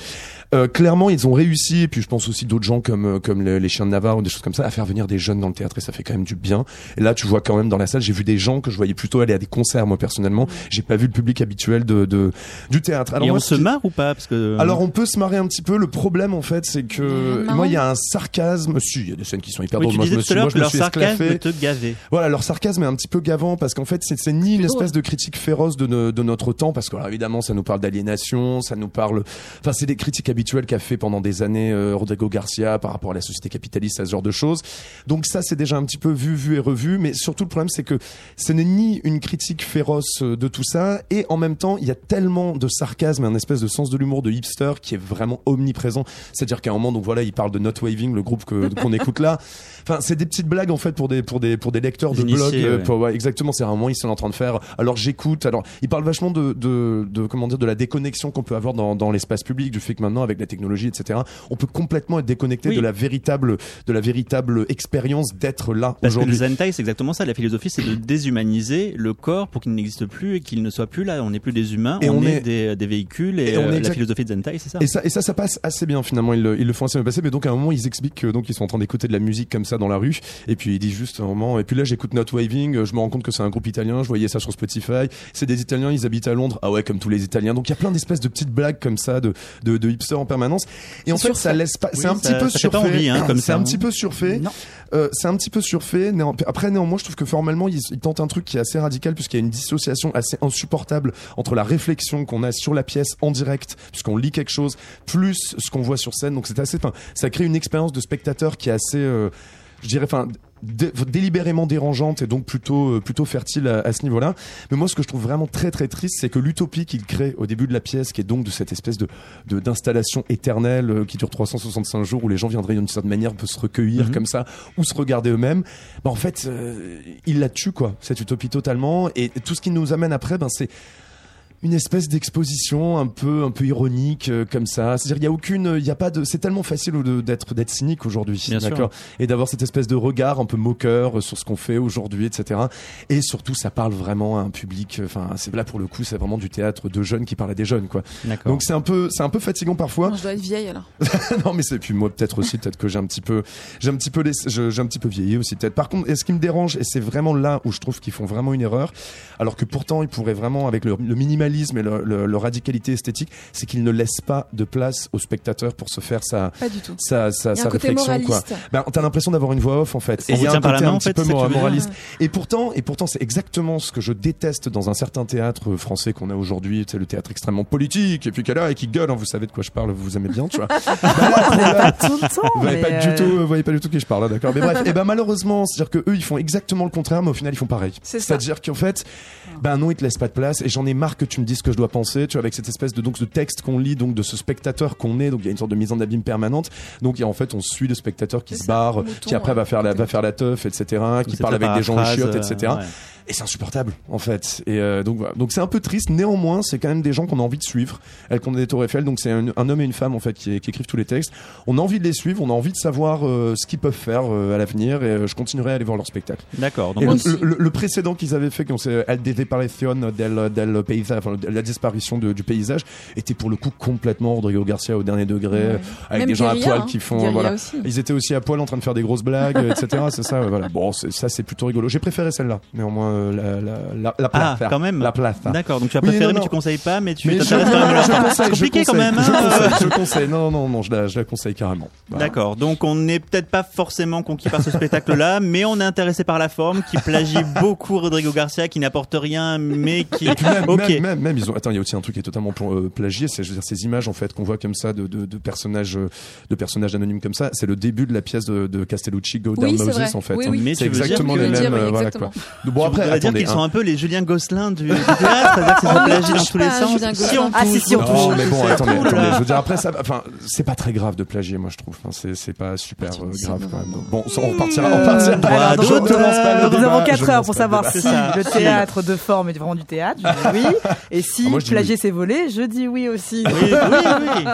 [SPEAKER 10] Euh, clairement ils ont réussi et puis je pense aussi d'autres gens comme euh, comme les, les chiens de Navarre ou des choses comme ça à faire venir des jeunes dans le théâtre et ça fait quand même du bien. Et là tu vois quand même dans la salle j'ai vu des gens que je voyais plutôt aller à des concerts moi personnellement. J'ai pas vu le public habituel de, de du théâtre.
[SPEAKER 1] Et
[SPEAKER 10] moi,
[SPEAKER 1] on se marre ou pas? Parce que
[SPEAKER 10] alors on peut se marrer un petit peu. Le problème en fait, c'est que
[SPEAKER 2] marrant.
[SPEAKER 10] moi il y a un sarcasme. Si, il y a des scènes qui sont hyper
[SPEAKER 1] oui,
[SPEAKER 10] drôles. Moi je me suis, moi, je me
[SPEAKER 1] leur
[SPEAKER 10] suis
[SPEAKER 1] sarcasme
[SPEAKER 10] esclaffé.
[SPEAKER 1] te gavait.
[SPEAKER 10] Voilà, leur sarcasme est un petit peu gavant parce qu'en fait, c'est ni une espèce de critique féroce de, no- de notre temps parce que alors, évidemment, ça nous parle d'aliénation, ça nous parle. Enfin, c'est des critiques habituelles qu'a fait pendant des années euh, Rodrigo Garcia par rapport à la société capitaliste, à ce genre de choses. Donc ça, c'est déjà un petit peu vu, vu et revu. Mais surtout, le problème, c'est que ce n'est ni une critique féroce euh, de tout ça et en même temps, il y a tellement de sarcasme et un espèce de sens de l'humour de hipster qui est vraiment omniprésent. C'est-à-dire qu'à un moment, donc voilà, il parle de Not Waving, le groupe qu'on écoute là. Enfin, c'est des petites blagues en fait pour des pour des pour des lecteurs de blog. euh,
[SPEAKER 1] ouais.
[SPEAKER 10] pour- ouais, exactement. C'est un moment ils sont en train de faire. Alors j'écoute. Alors il parle vachement de, de de comment dire de la déconnexion qu'on peut avoir dans dans l'espace public, du fait que maintenant avec la technologie, etc. On peut complètement être déconnecté
[SPEAKER 1] Oui.
[SPEAKER 10] de la véritable de la véritable expérience d'être là
[SPEAKER 1] que le
[SPEAKER 10] aujourd'hui.
[SPEAKER 1] Zentai, c'est exactement ça. La philosophie, c'est de déshumaniser le corps pour qu'il n'existe plus et qu'il ne soit plus là. On n'est plus des humains,
[SPEAKER 10] Et
[SPEAKER 1] on,
[SPEAKER 10] on
[SPEAKER 1] est,
[SPEAKER 10] est-
[SPEAKER 1] des, des véhicules et,
[SPEAKER 10] et on
[SPEAKER 1] euh,
[SPEAKER 10] est
[SPEAKER 1] la
[SPEAKER 10] exact-
[SPEAKER 1] philosophie de Zentai, c'est ça.
[SPEAKER 10] Et ça, et ça, ça passe assez bien finalement. Ils le, ils le font assez bien passer. Mais donc à un moment, ils expliquent que donc ils sont en train d'écouter de la musique comme ça dans la rue. Et puis ils disent juste un moment. Et puis là, j'écoute Not Waving. Je me rends compte que c'est un groupe italien. Je voyais ça sur Spotify. C'est des Italiens. Ils habitent à Londres. Ah ouais, comme tous les Italiens. Donc il y a plein d'espèces de petites blagues comme ça de de, de hipsters en permanence. Et en fait, ça laisse pas.
[SPEAKER 1] Oui,
[SPEAKER 10] c'est un
[SPEAKER 1] ça-
[SPEAKER 10] petit peu surfait.
[SPEAKER 1] envie, hein, comme
[SPEAKER 10] c'est un petit peu surfait. Euh, c'est un petit peu surfait. Néan- Après, néanmoins, je trouve que formellement, ils, ils tentent un truc qui est assez radical puisqu'il y a une dissociation assez insupportable entre la réflexion qu'on a sur la pièce en direct, puisqu'on lit quelque chose, plus ce qu'on voit sur scène. Donc c'est assez, ça crée une expérience de spectateur qui est assez, euh, je dirais, enfin, dé- délibérément dérangeante et donc plutôt euh, plutôt fertile à, à ce niveau-là. Mais moi, ce que je trouve vraiment très très triste, c'est que l'utopie qu'il crée au début de la pièce, qui est donc de cette espèce de de- d'installation éternelle euh, qui dure 365 jours où les gens viendraient d'une certaine manière, peut se recueillir
[SPEAKER 1] Mhm.
[SPEAKER 10] comme ça ou se regarder eux-mêmes. Bah, en fait, euh, il la tue quoi, cette utopie totalement. Et tout ce qui nous amène après, ben c'est une espèce d'exposition un peu un peu ironique euh, comme ça. C'est-à-dire il y a aucune il y a pas de c'est tellement facile d'être d'être cynique aujourd'hui,
[SPEAKER 1] Bien sûr.
[SPEAKER 10] d'accord? Et d'avoir cette espèce de regard un peu moqueur euh, sur ce qu'on fait aujourd'hui, etc. Et surtout ça parle vraiment à un public euh, enfin c'est là pour le coup, c'est vraiment du théâtre de jeunes qui parlent à des jeunes quoi.
[SPEAKER 1] D'accord.
[SPEAKER 10] Donc c'est un peu c'est un peu fatigant parfois.
[SPEAKER 2] Non, je dois être vieille alors.
[SPEAKER 10] non mais c'est puis moi peut-être aussi peut-être que j'ai un petit peu j'ai un petit peu j'ai un petit peu vieilli aussi peut-être par contre et ce qui me dérange et c'est vraiment là où je trouve qu'ils font vraiment une erreur alors que pourtant ils pourraient vraiment avec le, le minimalisme et le, le- le radicalité esthétique c'est qu'ils ne laissent pas de place au spectateur pour se faire sa
[SPEAKER 2] Pas du tout.
[SPEAKER 10] sa, sa, sa réflexion quoi ben, t'as l'impression d'avoir une voix off en fait
[SPEAKER 1] On
[SPEAKER 10] il y a
[SPEAKER 1] vous
[SPEAKER 10] un côté
[SPEAKER 1] main,
[SPEAKER 10] petit
[SPEAKER 1] fait,
[SPEAKER 10] peu moraliste et pourtant et pourtant c'est exactement ce que je déteste dans un certain théâtre français qu'on a aujourd'hui c'est le théâtre extrêmement politique et puis qu'elle a et qui gueule hein, vous savez de quoi je parle vous aimez bien tu vois
[SPEAKER 11] Pas tout le temps.
[SPEAKER 10] vous voyez
[SPEAKER 11] mais,
[SPEAKER 10] pas du
[SPEAKER 11] euh,
[SPEAKER 10] tout, vous voyez pas du tout qui je parle, hein, d'accord. Mais bref, et ben malheureusement, c'est-à-dire que eux, ils font exactement le contraire, mais au final, ils font pareil.
[SPEAKER 2] C'est ça.
[SPEAKER 10] C'est-à-dire qu'en fait, ben non, ils te laissent pas de place. Et j'en ai marre que tu me dises ce que je dois penser, tu vois, avec cette espèce de donc de texte qu'on lit, donc de ce spectateur qu'on est. Donc il y a une sorte de mise en abîme permanente. Donc il y a en fait, on suit le spectateur qui se barre,
[SPEAKER 2] mouton,
[SPEAKER 10] qui après
[SPEAKER 2] ouais.
[SPEAKER 10] va faire la va faire la teuf, etc. Qui parle avec des gens
[SPEAKER 1] paraphrase,
[SPEAKER 10] chiottes,
[SPEAKER 1] euh,
[SPEAKER 10] etc.
[SPEAKER 1] ouais.
[SPEAKER 10] Et c'est insupportable en fait. Et euh, donc voilà. Donc c'est un peu triste. Néanmoins, c'est quand même des gens qu'on a envie de suivre. Elle Condé des Tours Eiffel, donc c'est un, un homme et une femme en fait qui, qui écrivent tous les textes. On a envie de les suivre, on a envie de savoir euh, ce qu'ils peuvent faire euh, à l'avenir et euh, je continuerai à aller voir leur spectacle.
[SPEAKER 1] D'accord. Donc,
[SPEAKER 10] le, le- le précédent qu'ils avaient fait, quand c'est El Desaparición del, del paysage, enfin, la disparition de- du paysage, était pour le coup complètement Rodrigo Garcia au dernier degré, avec
[SPEAKER 2] Même
[SPEAKER 10] des gens à poil
[SPEAKER 2] hein.
[SPEAKER 10] qui font, voilà.
[SPEAKER 2] aussi.
[SPEAKER 10] Ils étaient aussi à poil en train de faire des grosses blagues, euh, etc. C'est ça, euh, voilà. Bon, ça c'est plutôt rigolo. J'ai préféré celle-là, néanmoins euh, la, la,
[SPEAKER 1] Ah,
[SPEAKER 10] plaza.
[SPEAKER 1] quand même.
[SPEAKER 10] La plaza.
[SPEAKER 1] D'accord, donc tu as
[SPEAKER 10] Oui,
[SPEAKER 1] préféré,
[SPEAKER 10] non,
[SPEAKER 1] mais tu conseilles pas, mais tu t'intéresses quand même C'est compliqué quand même.
[SPEAKER 10] Je
[SPEAKER 1] hein.
[SPEAKER 10] conseille, je conseille. Non, non, non, je la, je la conseille carrément. Voilà.
[SPEAKER 1] D'accord, donc on n'est peut-être pas forcément conquis par ce spectacle-là, mais on est intéressé par la forme, qui plagie beaucoup Rodrigo Garcia, qui n'apporte rien, mais qui.
[SPEAKER 10] Et puis même,
[SPEAKER 1] ok.
[SPEAKER 10] même, même, même, ils ont. Attends, il y a aussi un truc qui est totalement euh, plagié, c'est je veux dire ces images en fait qu'on voit comme ça de, de, de personnages, euh, de personnages anonymes comme ça. C'est le début de la pièce de, de Castellucci, Go Down
[SPEAKER 2] Oui,
[SPEAKER 10] Moses
[SPEAKER 2] vrai.
[SPEAKER 10] en fait.
[SPEAKER 2] Oui, oui.
[SPEAKER 1] Mais
[SPEAKER 10] C'est exactement les mêmes. voilà quoi. Bon après,
[SPEAKER 1] voudrais dire qu'ils sont
[SPEAKER 10] hein.
[SPEAKER 1] un peu les Julien Gosselin du, théâtre, c'est-à-dire qu'ils sont
[SPEAKER 2] ne
[SPEAKER 1] plagiés dans tous les sens. Si on
[SPEAKER 11] Ah, si,
[SPEAKER 1] touche,
[SPEAKER 11] si, on touche.
[SPEAKER 10] Mais bon,
[SPEAKER 1] C'est
[SPEAKER 10] attendez, attendez. Je veux dire, après, ça, enfin, c'est pas très grave de plagier, moi, je trouve. Enfin, c'est, pas super euh, grave quand même. Bon, on repartira, on
[SPEAKER 11] nous avons
[SPEAKER 10] je
[SPEAKER 11] 4
[SPEAKER 10] ne
[SPEAKER 11] heures pour savoir si
[SPEAKER 1] C'est ça.
[SPEAKER 11] le théâtre de forme est vraiment du théâtre. Je dis oui. Et si
[SPEAKER 10] Ah,
[SPEAKER 11] plagier c'est volé, je dis oui aussi.
[SPEAKER 1] Oui, oui, oui.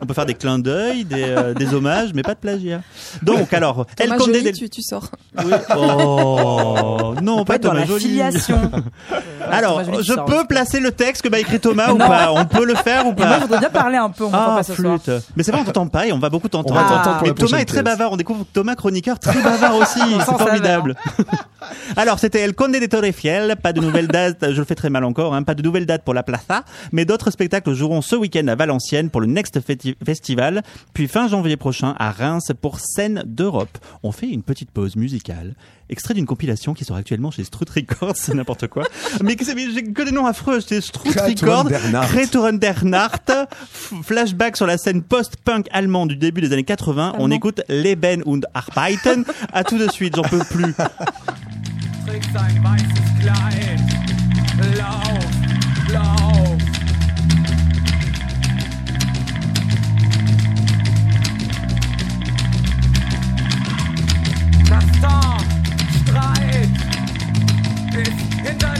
[SPEAKER 1] On peut faire des clins d'œil, des, euh, hommages, mais pas de plagiat. Donc, alors, El Conde
[SPEAKER 2] tu, sors.
[SPEAKER 1] Oui. Oh, non, pas Thomas
[SPEAKER 11] la
[SPEAKER 1] Alors, je peux placer le texte que m'a écrit Thomas ou pas On peut le faire ou
[SPEAKER 11] Et moi,
[SPEAKER 1] pas
[SPEAKER 11] je voudrais bien parler un peu. On
[SPEAKER 1] Ah,
[SPEAKER 11] pas ce soir.
[SPEAKER 1] flûte. Mais c'est vrai, on t'entend pas et on va beaucoup t'entendre.
[SPEAKER 10] On va
[SPEAKER 11] t'entendre
[SPEAKER 10] pour
[SPEAKER 1] Mais
[SPEAKER 10] la
[SPEAKER 1] Thomas est très bavard. On découvre Thomas chroniqueur très bavard aussi. c'est formidable. Alors, c'était El Conde de Torrefiel. Pas de nouvelles dates. Je le fais très mal encore. Hein, pas de nouvelles dates pour la Plaza. Mais d'autres spectacles joueront ce week-end à Valenciennes pour le Next Festival. Puis fin janvier prochain à Reims pour Scène d'Europe. On fait une petite pause musicale. Extrait d'une compilation qui sort actuellement chez Strut Records, c'est n'importe quoi. Mais j'ai que des noms affreux. C'est Strut Records. Kreaturen f- flashback sur la scène post-punk allemande du début des années 80. On écoute Leben und Arbeiten. À tout de suite, j'en peux plus. And I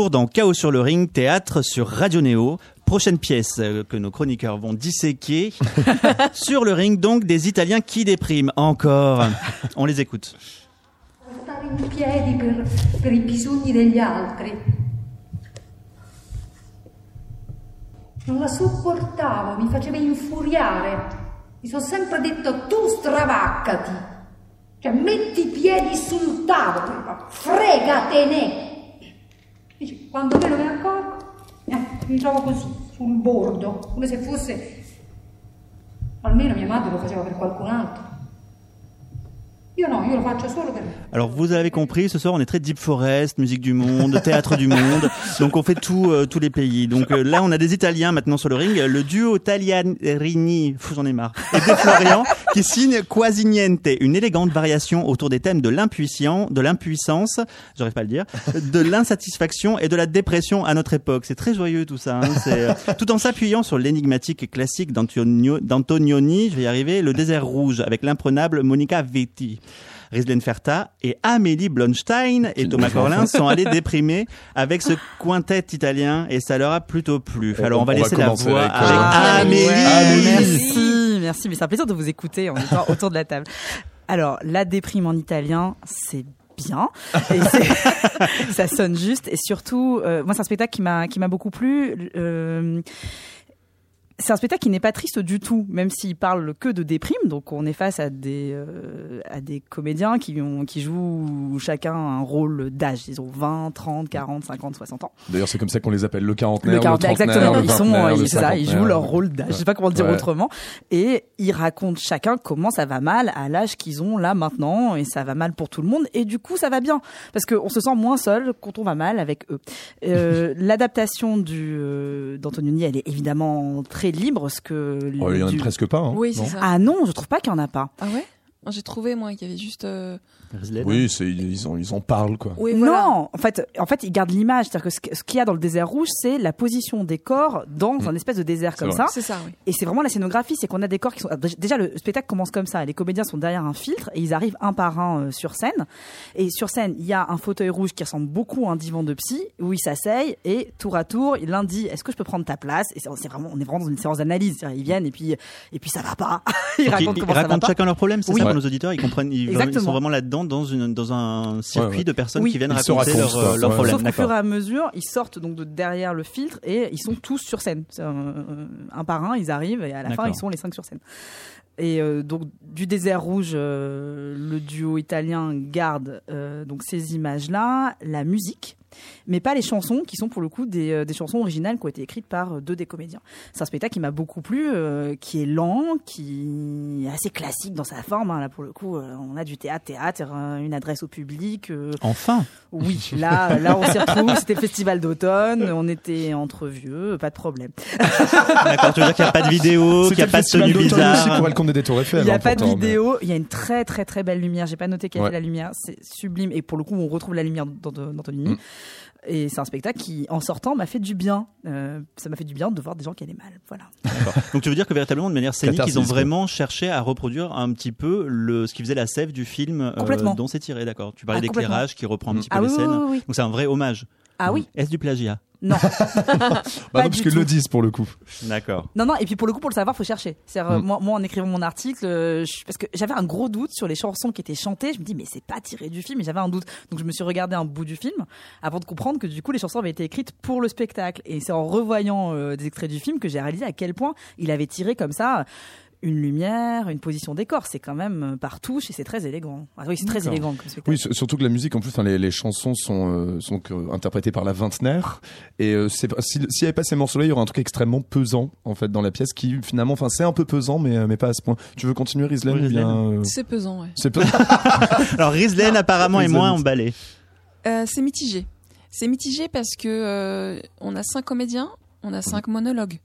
[SPEAKER 1] toujours dans Chaos sur le ring, théâtre sur Radio Néo. Prochaine pièce euh, que nos chroniqueurs vont disséquer. sur le ring, donc, des Italiens qui dépriment. Encore. On les écoute.
[SPEAKER 12] stare in piedi per, per i bisogni degli altri. Non la sopportavo, mi faceva infuriare. Mi sono sempre detto tu stravaccati, cioè metti i piedi sul tavolo, fregatene. Dice, quando me ne accorgo, eh, mi trovo così, sul bordo, come se fosse... Almeno mia madre lo faceva per qualcun altro.
[SPEAKER 1] Alors vous avez compris, ce soir on est très Deep Forest, musique du monde, théâtre du monde, donc on fait tout, euh, tous les pays. Donc euh, là on a des Italiens maintenant sur le ring, le duo Tagliarini, j'en ai marre, et De Florian qui signe Quasi Niente, une élégante variation autour des thèmes de l'impuissance, de l'impuissance, j'arrive pas à le dire, de l'insatisfaction et de la dépression à notre époque. C'est très joyeux tout ça, hein, euh, tout en s'appuyant sur l'énigmatique classique d'Antonio- d'Antonioni, je vais y arriver, le désert rouge avec l'imprenable Monica Vetti. Rislen Ferta et Amélie Blonstein et Thomas Corlin sont allés déprimer avec ce quintet italien et ça leur a plutôt plu. Alors on va
[SPEAKER 10] on va
[SPEAKER 1] laisser la voix
[SPEAKER 10] avec,
[SPEAKER 1] avec,
[SPEAKER 10] euh,
[SPEAKER 1] Amélie.
[SPEAKER 11] Merci, merci. Mais c'est un plaisir de vous écouter en étant autour de la table. Alors, la déprime en italien, c'est bien. Et ça sonne juste. Et surtout, euh, moi, c'est un spectacle qui m'a qui m'a beaucoup plu. Euh, c'est un spectacle qui n'est pas triste du tout, même s'il parle que de déprime. Donc, on est face à des euh, à des comédiens qui ont qui jouent chacun un rôle d'âge. Ils ont 20, 30, 40, 50, 60 ans.
[SPEAKER 10] D'ailleurs, c'est comme ça qu'on les appelle le quarantenaire,
[SPEAKER 11] Le quarantenaire, exactement.
[SPEAKER 10] le
[SPEAKER 11] Ils sont, ils, ça, ils jouent leur rôle d'âge. Je sais pas comment le dire
[SPEAKER 10] Ouais.
[SPEAKER 11] autrement. Et ils racontent chacun comment ça va mal à l'âge qu'ils ont là maintenant, et ça va mal pour tout le monde. Et du coup, ça va bien parce qu'on se sent moins seul quand on va mal avec eux. Euh, L'adaptation euh, d'Antonioni, elle est évidemment très libre, ce que
[SPEAKER 10] Oh, il y en a
[SPEAKER 11] du-
[SPEAKER 10] presque pas. hein,
[SPEAKER 2] Oui, c'est
[SPEAKER 10] non
[SPEAKER 2] ça.
[SPEAKER 11] Ah non, je trouve pas qu'il y en a pas.
[SPEAKER 2] Ah ouais? J'ai trouvé, moi, qu'il y avait juste. euh,
[SPEAKER 10] Oui, c'est ils en ils en parlent quoi.
[SPEAKER 2] Oui, voilà.
[SPEAKER 11] Non, en fait, en fait, ils gardent l'image. C'est-à-dire que ce qu'il y a dans le désert rouge, c'est la position des corps dans
[SPEAKER 10] Mm.
[SPEAKER 11] un espèce de désert comme
[SPEAKER 10] vrai.
[SPEAKER 11] ça.
[SPEAKER 2] C'est ça, oui.
[SPEAKER 11] Et c'est vraiment la scénographie, c'est qu'on a des corps qui sont déjà le spectacle commence comme ça. Les comédiens sont derrière un filtre et ils arrivent un par un euh, sur scène. Et sur scène, il y a un fauteuil rouge qui ressemble beaucoup à un divan de psy où ils s'asseyent et tour à tour, l'un dit est-ce que je peux prendre ta place? Et c'est vraiment, on est vraiment dans une séance d'analyse. C'est-à-dire, Ils viennent et puis et puis ça va pas. ils
[SPEAKER 1] Donc,
[SPEAKER 11] racontent
[SPEAKER 1] ils,
[SPEAKER 11] comment
[SPEAKER 1] ils
[SPEAKER 11] ça va
[SPEAKER 1] racontent
[SPEAKER 11] pas.
[SPEAKER 1] chacun leurs problèmes, c'est
[SPEAKER 11] Oui.
[SPEAKER 1] ça pour
[SPEAKER 10] Ouais.
[SPEAKER 1] nos auditeurs, ils comprennent, ils, sont vraiment là-dedans dans une dans un circuit
[SPEAKER 10] ouais.
[SPEAKER 1] de personnes
[SPEAKER 11] Oui.
[SPEAKER 1] qui viennent
[SPEAKER 10] Ils
[SPEAKER 1] raconter
[SPEAKER 10] racontent,
[SPEAKER 1] leurs
[SPEAKER 10] quoi.
[SPEAKER 1] leurs
[SPEAKER 10] Ouais.
[SPEAKER 1] problèmes.
[SPEAKER 11] Sauf qu'au fur et à mesure, ils sortent donc de derrière le filtre et ils sont tous sur scène. Un, un par un, ils arrivent et à la fin, ils sont les cinq sur scène. Et euh, donc du désert rouge, euh, le duo italien garde euh, donc ces images-là, la musique, mais pas les chansons qui sont pour le coup des, euh, des chansons originales qui ont été écrites par euh, deux des comédiens. C'est un spectacle qui m'a beaucoup plu, euh, qui est lent, qui est assez classique dans sa forme. hein. Là pour le coup, euh, on a du théâtre, théâtre, une adresse au public. euh,
[SPEAKER 1] Enfin,
[SPEAKER 11] oui, là, là, on s'y retrouve. C'était le festival d'automne. On était entre vieux, pas de problème.
[SPEAKER 1] d'accord, tu veux dire qu'il n'y a pas de vidéo, qu'il n'y a
[SPEAKER 10] le
[SPEAKER 1] pas de tenue
[SPEAKER 10] d'automne aussi
[SPEAKER 1] bizarre.
[SPEAKER 10] pour Balcon des Tours Eiffel.
[SPEAKER 11] Il n'y a
[SPEAKER 10] hein,
[SPEAKER 11] pas de vidéo. Il y a une très, très, très belle lumière. J'ai pas noté quelle
[SPEAKER 10] Ouais.
[SPEAKER 11] était la lumière. C'est sublime. Et pour le coup, on retrouve la lumière dans- dans- d'Antonini.
[SPEAKER 10] Mm.
[SPEAKER 11] Et c'est un spectacle qui, en sortant, m'a fait du bien. Euh, ça m'a fait du bien de voir des gens qui allaient mal. Voilà.
[SPEAKER 1] Donc tu veux dire que véritablement de manière scénique, ils ont vraiment cherché à reproduire un petit peu le ce qui faisait la sève du film euh, dont c'est tiré, d'accord. Tu parlais
[SPEAKER 11] Ah,
[SPEAKER 1] d'éclairage qui reprend un petit peu
[SPEAKER 11] Ah
[SPEAKER 1] les
[SPEAKER 11] oui,
[SPEAKER 1] scènes.
[SPEAKER 11] oui, oui.
[SPEAKER 1] Donc c'est un vrai hommage.
[SPEAKER 11] Ah oui.
[SPEAKER 1] Est-ce du plagiat?
[SPEAKER 11] Non.
[SPEAKER 10] Bah
[SPEAKER 11] Pas
[SPEAKER 10] non,
[SPEAKER 11] du
[SPEAKER 10] parce qu'ils le disent pour le coup.
[SPEAKER 1] D'accord.
[SPEAKER 11] Non, non, et puis pour le coup, pour le savoir, faut chercher. C'est-à-dire, euh,
[SPEAKER 10] Mm.
[SPEAKER 11] moi, moi, en écrivant mon article, euh, je- parce que j'avais un gros doute sur les chansons qui étaient chantées. Je me dis, mais c'est pas tiré du film, et j'avais un doute. Donc je me suis regardé un bout du film avant de comprendre que du coup, les chansons avaient été écrites pour le spectacle. Et c'est en revoyant euh, des extraits du film que j'ai réalisé à quel point il avait tiré comme ça une lumière, une position décor. C'est quand même euh, par touche et c'est très élégant. Ah oui, c'est très élégant comme spectacle.
[SPEAKER 10] Oui, surtout que la musique, en plus, enfin, les, les chansons sont, euh, sont interprétées par la vingtenaire. Et euh, si- s'il n'y avait pas ces morceaux-là, il y aurait un truc extrêmement pesant, en fait, dans la pièce, qui finalement, enfin, c'est un peu pesant, mais, mais pas à ce point. Tu veux continuer, Rislen
[SPEAKER 1] Oui,
[SPEAKER 10] bien, euh,
[SPEAKER 2] C'est pesant, ouais.
[SPEAKER 10] C'est pesant.
[SPEAKER 1] Alors Rislen apparemment est moins emballé.
[SPEAKER 2] Euh, c'est mitigé. C'est mitigé parce que euh, on a cinq comédiens, on a cinq monologues.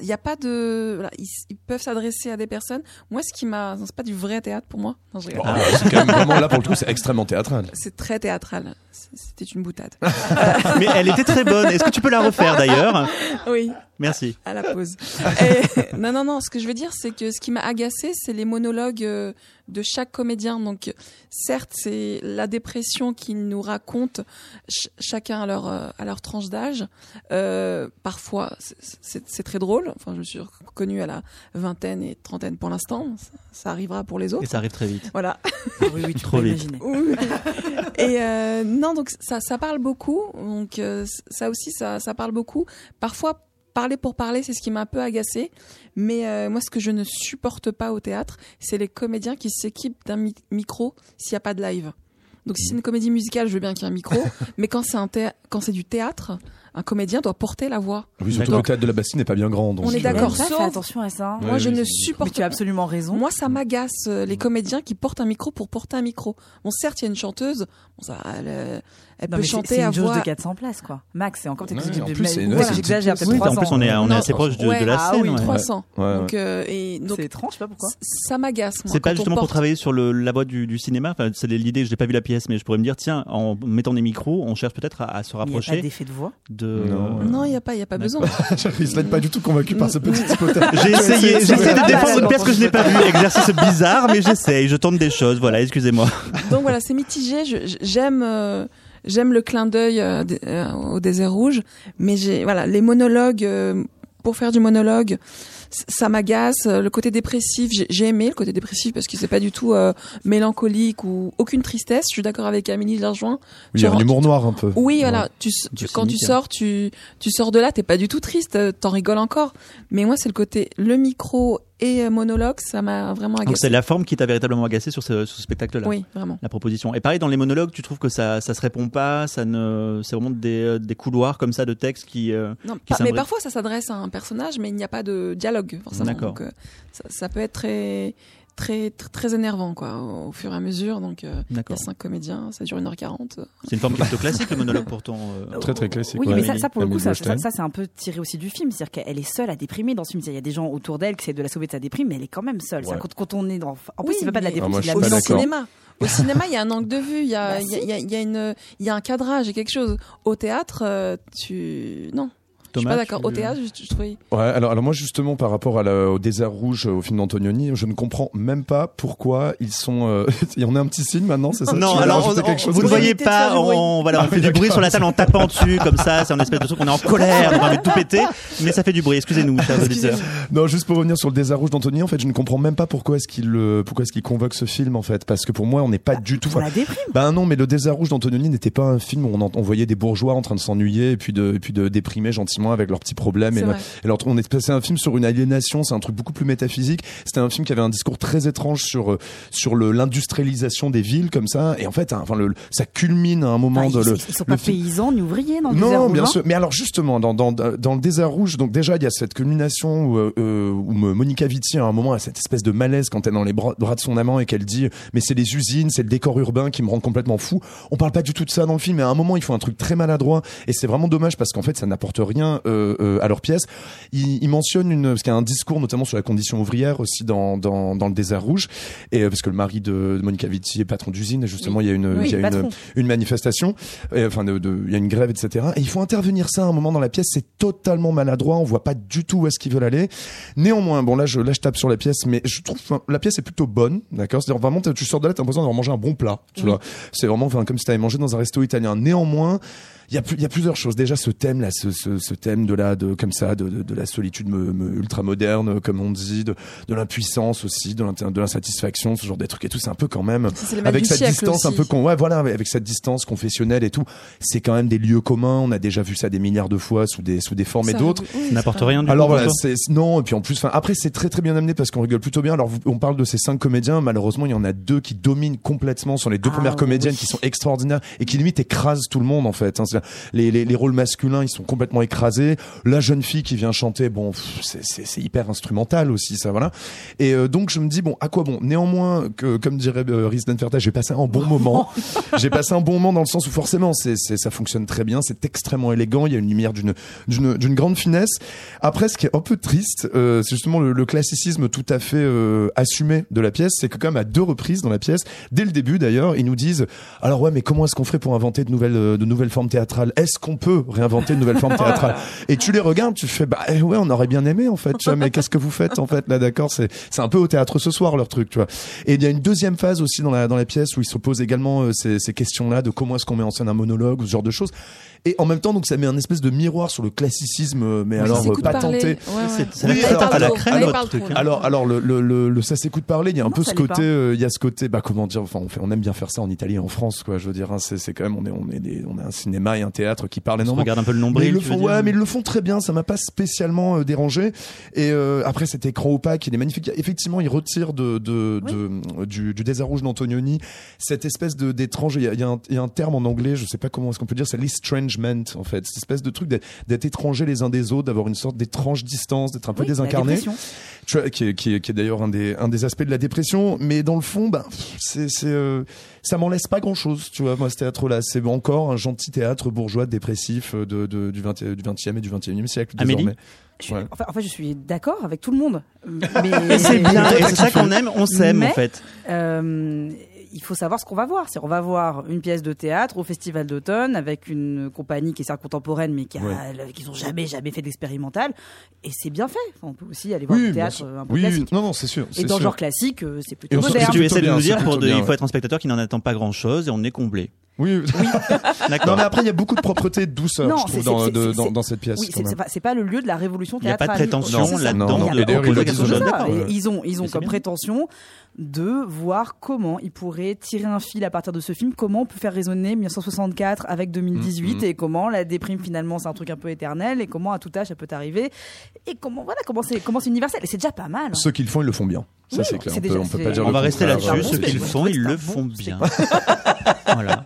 [SPEAKER 2] Il n'y a pas de. voilà, ils, ils peuvent s'adresser à des personnes. Moi, ce qui m'a. C'est pas du vrai théâtre pour moi. Non, je rigole.
[SPEAKER 10] Bon, euh, c'est quand même vraiment là pour le coup, c'est extrêmement théâtral.
[SPEAKER 2] C'est très théâtral. C'était une boutade.
[SPEAKER 1] Mais elle était très bonne. Est-ce que tu peux la refaire d'ailleurs?
[SPEAKER 2] Oui.
[SPEAKER 1] Merci.
[SPEAKER 2] À la pause. Et- non, non, non. Ce que je veux dire, c'est que ce qui m'a agacé, c'est les monologues euh, de chaque comédien. Donc, certes, c'est la dépression qu'ils nous racontent, ch- chacun à leur, euh, à leur tranche d'âge. Euh, parfois, c'est- très drôle. Enfin, je me suis reconnue à la vingtaine et trentaine pour l'instant. Ça, ça arrivera pour les autres.
[SPEAKER 1] Et ça arrive très vite.
[SPEAKER 2] Voilà.
[SPEAKER 11] Ah oui, oui, tu
[SPEAKER 1] Trop
[SPEAKER 11] peux
[SPEAKER 1] vite.
[SPEAKER 2] Et euh, non, donc ça, ça parle beaucoup. Donc euh, ça aussi, ça, ça parle beaucoup. Parfois, parler pour parler, c'est ce qui m'a un peu agacé. Mais euh, moi, ce que je ne supporte pas au théâtre, c'est les comédiens qui s'équipent d'un mi- micro s'il n'y a pas de live. Donc si c'est une comédie musicale, je veux bien qu'il y ait un micro. mais quand c'est un théâ- quand c'est du théâtre, un comédien doit porter la voix.
[SPEAKER 10] Oui, surtout le théâtre de la Bastille n'est pas bien grand. donc,
[SPEAKER 2] On est d'accord.
[SPEAKER 11] Fais attention à ça.
[SPEAKER 2] Moi,
[SPEAKER 10] Ouais,
[SPEAKER 2] je
[SPEAKER 10] oui,
[SPEAKER 2] ne supporte
[SPEAKER 11] Mais tu as absolument raison.
[SPEAKER 2] Moi, ça m'agace euh, les comédiens qui portent un micro pour porter un micro. Bon, certes, il y a une chanteuse. Bon, ça, elle, euh, elle
[SPEAKER 11] Non,
[SPEAKER 2] peut
[SPEAKER 11] mais c'est-
[SPEAKER 2] chanter
[SPEAKER 11] c'est
[SPEAKER 2] à
[SPEAKER 11] une jauge
[SPEAKER 2] voix.
[SPEAKER 11] de 400 places, quoi. Max, c'est encore
[SPEAKER 10] Ouais, en plus,
[SPEAKER 11] j'exagère
[SPEAKER 1] Oui, en
[SPEAKER 11] 300.
[SPEAKER 1] plus, on est, on est assez proche de, la
[SPEAKER 2] ah
[SPEAKER 1] scène.
[SPEAKER 2] oui,
[SPEAKER 1] ouais.
[SPEAKER 2] 300.
[SPEAKER 10] Ouais, ouais.
[SPEAKER 2] Donc, euh, donc,
[SPEAKER 11] C'est étrange, je sais pas pourquoi.
[SPEAKER 2] ça m'agace. moi,
[SPEAKER 1] C'est pas justement pour travailler sur la voix du, cinéma. C'est l'idée. Je n'ai pas vu la pièce, mais je pourrais me dire, tiens, en mettant des micros, on cherche peut-être à, à se
[SPEAKER 11] Il n'y a pas
[SPEAKER 1] rapprocher
[SPEAKER 11] d'effet de voix.
[SPEAKER 1] De.
[SPEAKER 10] Non,
[SPEAKER 2] Non, il y a pas, il y a pas besoin.
[SPEAKER 10] Il n'est pas du tout convaincu par ce petit hypothèse.
[SPEAKER 1] J'ai essayé, j'essaie de défendre une pièce que je n'ai pas vue. Exercice bizarre, mais j'essaye. Je tente des choses. Voilà, excusez-moi.
[SPEAKER 2] Donc voilà, c'est mitigé. J'aime, euh, j'aime le clin d'œil euh, euh, au désert rouge, mais j'ai, voilà, les monologues euh, pour faire du monologue, ça m'agace. Euh, Le côté dépressif, j'ai j'ai aimé le côté dépressif parce que c'est pas du tout euh, mélancolique ou aucune tristesse. Je suis d'accord avec Amélie Larjoin.
[SPEAKER 10] Oui, il y a un humour noir un peu.
[SPEAKER 2] Oui,
[SPEAKER 10] Ouais.
[SPEAKER 2] voilà. Tu, tu- quand tu sors, tu, tu sors de là, t'es pas du tout triste, euh, t'en rigoles encore. Mais moi, c'est le côté le micro et euh, monologue, ça m'a vraiment
[SPEAKER 1] Donc
[SPEAKER 2] agacé.
[SPEAKER 1] c'est la forme qui t'a véritablement agacé sur ce, spectacle-là?
[SPEAKER 2] Oui, vraiment.
[SPEAKER 1] La proposition. Et pareil dans les monologues, tu trouves que ça, ça se répond pas, ça ne, c'est vraiment des, euh, des couloirs comme ça de texte qui. euh,
[SPEAKER 2] Non,
[SPEAKER 1] qui
[SPEAKER 2] pas- mais parfois ça s'adresse à un personnage, mais il n'y a pas de dialogue forcément.
[SPEAKER 1] D'accord.
[SPEAKER 2] Donc, euh, ça, ça peut être très, très, très, très énervant quoi, au, au fur et à mesure. Donc, euh, il y a
[SPEAKER 1] D'accord.
[SPEAKER 2] cinq comédiens, ça dure 1h40.
[SPEAKER 1] C'est une forme plutôt classique le monologue pourtant. euh.
[SPEAKER 10] Très très classique.
[SPEAKER 11] Oui,
[SPEAKER 10] ouais.
[SPEAKER 11] mais ça, ça pour le coup, ça, ça, ça, c'est un peu tiré aussi du film. C'est-à-dire qu'elle est seule à déprimer dans ce film. Il y a des gens autour d'elle qui essaient de la sauver de sa déprime, mais elle est quand même seule.
[SPEAKER 10] Ouais.
[SPEAKER 11] Quand, quand on est dans. En plus,
[SPEAKER 2] Oui,
[SPEAKER 11] c'est pas de la déprime,
[SPEAKER 10] Ah,
[SPEAKER 11] c'est
[SPEAKER 10] je
[SPEAKER 11] de la
[SPEAKER 2] cinéma. Au cinéma, il y a un angle de vue, il y a,
[SPEAKER 11] Bah,
[SPEAKER 2] il y a,
[SPEAKER 11] si.
[SPEAKER 2] il y a- il y a une, il y a un cadrage et quelque chose. Au théâtre, euh, tu, non. Je suis pas d'accord.
[SPEAKER 1] tu-
[SPEAKER 2] Au théâtre, je, je trouvais.
[SPEAKER 10] Ouais, alors, alors moi justement par rapport à la- au désert rouge au film d'Antonioni, je ne comprends même pas pourquoi ils sont. Euh... Il y en a un petit signe maintenant, c'est ça
[SPEAKER 1] Non, alors on-
[SPEAKER 10] quelque
[SPEAKER 1] on-
[SPEAKER 10] chose
[SPEAKER 1] vous ne voyez pas, on, voilà,
[SPEAKER 10] Ah
[SPEAKER 1] on fait
[SPEAKER 10] oui,
[SPEAKER 1] du bruit sur la salle en tapant dessus comme ça, c'est un espèce de truc, on est en colère, on a envie de tout péter, mais ça fait du bruit. Excusez-nous, chers auditeurs.
[SPEAKER 10] Non, juste pour revenir sur le désert rouge d'Antonioni, en fait, je ne comprends même pas pourquoi est-ce qu'il euh, pourquoi est-ce qu'il convoque ce film en fait, parce que pour moi, on n'est pas du tout.
[SPEAKER 11] La déprime.
[SPEAKER 10] Ben non, mais le désert rouge d'Antonioni n'était pas un film où on, en- on voyait des bourgeois en train de s'ennuyer et puis de et puis de déprimer gentiment avec leurs petits problèmes. Et, et leur- on est passé un film sur une aliénation, c'est un truc beaucoup plus métaphysique. C'était un film qui avait un discours très étrange sur euh, sur le l'industrialisation des villes comme ça. Et en fait, hein, enfin, le, ça culmine à un moment
[SPEAKER 11] Enfin,
[SPEAKER 10] de
[SPEAKER 11] ils,
[SPEAKER 10] le.
[SPEAKER 11] ils sont
[SPEAKER 10] le
[SPEAKER 11] pas
[SPEAKER 10] film-
[SPEAKER 11] paysans ni ouvriers dans le désert
[SPEAKER 10] non,
[SPEAKER 11] rouge,
[SPEAKER 10] bien sûr. Mais alors justement, dans, dans, dans le désert rouge, donc déjà il y a cette culmination où, euh, euh, où Monica Vitti à un moment a cette espèce de malaise quand elle est dans les bras, bras de son amant et qu'elle dit mais c'est les usines, c'est le décor urbain qui me rend complètement fou. On parle pas du tout de ça dans le film, mais à un moment il faut un truc très maladroit et c'est vraiment dommage parce qu'en fait ça n'apporte rien euh, euh, à leur pièce. Il, il mentionne une parce qu'il y a un discours notamment sur la condition ouvrière aussi dans dans, dans le désert rouge et euh, parce que le mari de, de Monica Vitti est patron d'usine et justement il y a une
[SPEAKER 11] Oui,
[SPEAKER 10] il y a
[SPEAKER 11] patron.
[SPEAKER 10] une une manifestation, et, enfin, de, de- il y a une grève, etc. Et il faut intervenir ça à un moment dans la pièce. C'est totalement maladroit. On voit pas du tout où est-ce qu'ils veulent aller. Néanmoins, bon là, je là, je tape sur la pièce, mais je trouve enfin, la pièce est plutôt bonne, d'accord? C'est-à-dire vraiment, tu sors de là, t'as l'impression d'avoir mangé un bon plat. Tu vois, c'est vraiment enfin, comme si t'avais mangé dans un resto italien. Néanmoins. Il y, a, plus- il y a plusieurs choses. Déjà, ce thème là, ce, ce, ce thème de la, de comme ça, de, de, de la solitude me, me- ultra moderne, comme on dit, de, de l'impuissance aussi, de l'insatisfaction, ce genre de trucs et tout. C'est un peu quand même avec cette distance un peu con, ouais, voilà, avec cette distance confessionnelle et tout. C'est quand même des lieux communs. On a déjà vu ça des milliards de fois sous des sous des formes et d'autres.
[SPEAKER 2] oui,
[SPEAKER 1] n'apporte rien du
[SPEAKER 10] Alors
[SPEAKER 1] coup.
[SPEAKER 10] voilà, non et puis en plus, enfin après c'est très très bien amené parce qu'on rigole plutôt bien. Alors on parle de ces cinq comédiens, malheureusement il y en a deux qui dominent complètement sur les deux
[SPEAKER 11] Ah,
[SPEAKER 10] premières comédiennes
[SPEAKER 11] oui.
[SPEAKER 10] qui sont extraordinaires et qui limite écrasent tout le monde en fait. hein. Les, les les rôles masculins ils sont complètement écrasés. La jeune fille qui vient chanter, bon c'est hyper instrumental aussi ça voilà. Et euh, donc je me dis bon à quoi bon? Néanmoins que comme dirait euh, Rhys j'ai passé un bon moment. j'ai passé un bon moment dans le sens où forcément c'est ça fonctionne très bien, c'est extrêmement élégant. Il y a une lumière d'une grande finesse. Après, ce qui est un peu triste, euh, c'est justement le, le classicisme tout à fait euh, assumé de la pièce. C'est que quand même à deux reprises dans la pièce, dès le début d'ailleurs, ils nous disent alors ouais, mais comment est-ce qu'on ferait pour inventer de nouvelles de nouvelles formes théâtrales? Est-ce qu'on peut réinventer de nouvelles formes théâtrales Et tu les regardes, tu fais bah eh ouais, on aurait bien aimé en fait. Tu vois, mais qu'est-ce que vous faites en fait là D'accord, c'est c'est un peu au théâtre ce soir leur truc, tu vois. Et il y a une deuxième phase aussi dans la dans la pièce où ils se posent également euh, ces, ces questions-là de comment est-ce qu'on met en scène un monologue ou ce genre de choses. Et en même temps, donc ça met un espèce de miroir sur le classicisme, euh, mais alors euh, pas tenté. Alors,
[SPEAKER 2] alors,
[SPEAKER 1] hein.
[SPEAKER 10] Alors, alors le, le, le, le ça s'écoute parler. Il y a un
[SPEAKER 11] Non,
[SPEAKER 10] peu ce côté, euh, il y a ce côté, bah comment dire, enfin on fait, on aime bien faire ça en Italie, et en France, quoi. Je veux dire, hein, c'est c'est quand même, on est, on est des, on a un cinéma et un théâtre qui
[SPEAKER 1] se
[SPEAKER 10] énormément.
[SPEAKER 1] regarde un peu le
[SPEAKER 10] Mais
[SPEAKER 1] nombril.
[SPEAKER 10] ils le font, ouais, mais ils le font très bien. Ça m'a pas spécialement euh, dérangé. Et euh, après, cet écran opaque, il est magnifique. Effectivement, il retire de, de, de- du, du désert rouge d'Antonioni cette espèce de d'étrange. Il y a, il y a un, il y a un terme en anglais, je sais pas comment est-ce qu'on peut dire, c'est l'estrangement en fait. Cette espèce de truc d'être- étrangers les uns des autres, d'avoir une sorte d'étrange distance, d'être un peu
[SPEAKER 11] Oui,
[SPEAKER 10] désincarné.
[SPEAKER 11] dépression.
[SPEAKER 10] Tu vois, qui est, qui est, qui est d'ailleurs un des, un des aspects de la dépression. Mais dans le fond, bah, c'est, c'est, euh, ça m'en laisse pas grand chose, tu vois, moi, ce théâtre-là. C'est encore un gentil théâtre bourgeois dépressif euh, de, de, du, 20, du 20e et du 21e siècle,
[SPEAKER 1] Amélie
[SPEAKER 10] désormais.
[SPEAKER 11] Je-
[SPEAKER 10] Ouais.
[SPEAKER 11] En fait, je suis d'accord avec tout le monde. Mais
[SPEAKER 1] c'est bien, et c'est ça qu'on aime, on s'aime, en fait.
[SPEAKER 11] euh, il faut savoir ce qu'on va voir. C'est on va voir une pièce de théâtre au festival d'automne avec une compagnie qui est certes contemporaine, mais qui
[SPEAKER 10] Ouais.
[SPEAKER 11] n'ont jamais jamais fait d'expérimental. Et c'est bien fait. Enfin, on peut aussi aller voir
[SPEAKER 10] Oui,
[SPEAKER 11] théâtre
[SPEAKER 10] sûr.
[SPEAKER 11] un peu
[SPEAKER 10] Oui, oui.
[SPEAKER 11] classique.
[SPEAKER 10] non, non, c'est sûr.
[SPEAKER 11] Et
[SPEAKER 10] c'est
[SPEAKER 11] dans le
[SPEAKER 10] sûr.
[SPEAKER 11] genre classique, euh, c'est plutôt
[SPEAKER 10] Et
[SPEAKER 11] moderne.
[SPEAKER 1] Tu essaies de nous dire pour
[SPEAKER 10] plutôt
[SPEAKER 1] de-
[SPEAKER 10] bien,
[SPEAKER 1] il faut être un spectateur qui n'en attend pas grand chose et on est comblé.
[SPEAKER 10] Oui.
[SPEAKER 1] D'accord.
[SPEAKER 10] Non, mais après, il y a beaucoup de propreté et de douceur,
[SPEAKER 11] Non,
[SPEAKER 10] je trouve, dans, de- cette pièce.
[SPEAKER 11] Oui, c'est pas, le lieu de la révolution
[SPEAKER 1] Il n'y a pas de
[SPEAKER 11] théâtrale.
[SPEAKER 1] prétention là-dedans.
[SPEAKER 10] Non, non.
[SPEAKER 1] de-
[SPEAKER 10] ils
[SPEAKER 11] ont, ils ont comme prétention de voir comment ils pourraient tirer un fil à partir de ce film, comment on peut faire résonner 1964 avec 2018
[SPEAKER 10] Mhm.
[SPEAKER 11] et comment la déprime finalement c'est un truc un peu éternel et comment à tout âge ça peut arriver et comment voilà comment c'est comment c'est universel et c'est déjà pas mal.
[SPEAKER 10] Ceux qui le font, ils le font bien. Ça,
[SPEAKER 11] Oui,
[SPEAKER 10] c'est clair. On peut, on peut
[SPEAKER 11] c'est-
[SPEAKER 10] pas dire
[SPEAKER 1] On
[SPEAKER 10] le
[SPEAKER 1] va rester là-dessus.
[SPEAKER 10] Ouais,
[SPEAKER 1] Ceux qui le font, ils le font bien. voilà.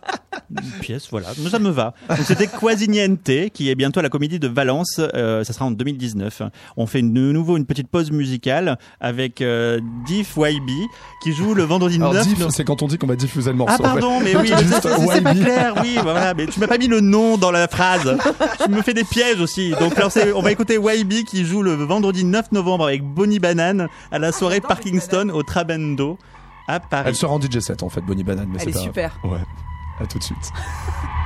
[SPEAKER 1] Une pièce, voilà. Mais ça me va. Donc c'était Quasi Niente, qui est bientôt à la comédie de Valence. Euh, ça sera en 2019. On fait une- de nouveau une petite pause musicale avec euh, Diff YB, qui joue le vendredi
[SPEAKER 10] Alors,
[SPEAKER 1] 9
[SPEAKER 10] diff, c'est quand on dit qu'on va diffuser le morceau.
[SPEAKER 1] Ah pardon, mais oui,
[SPEAKER 10] Juste
[SPEAKER 1] c'est- c'est c'est pas
[SPEAKER 10] YB.
[SPEAKER 1] clair, oui, bah voilà, mais tu m'as pas mis le nom dans la phrase. tu me fais des pièges aussi. Donc c'est- on va écouter YB qui joue le vendredi 9 novembre avec Bonnie Banane à la soirée Parkingston au Trabendo à Paris.
[SPEAKER 10] Elle sera en DJ set en fait, Bonnie Banane. Mais
[SPEAKER 11] Elle
[SPEAKER 10] c'est
[SPEAKER 11] est
[SPEAKER 10] pas-
[SPEAKER 11] super.
[SPEAKER 10] Ouais. À tout de suite.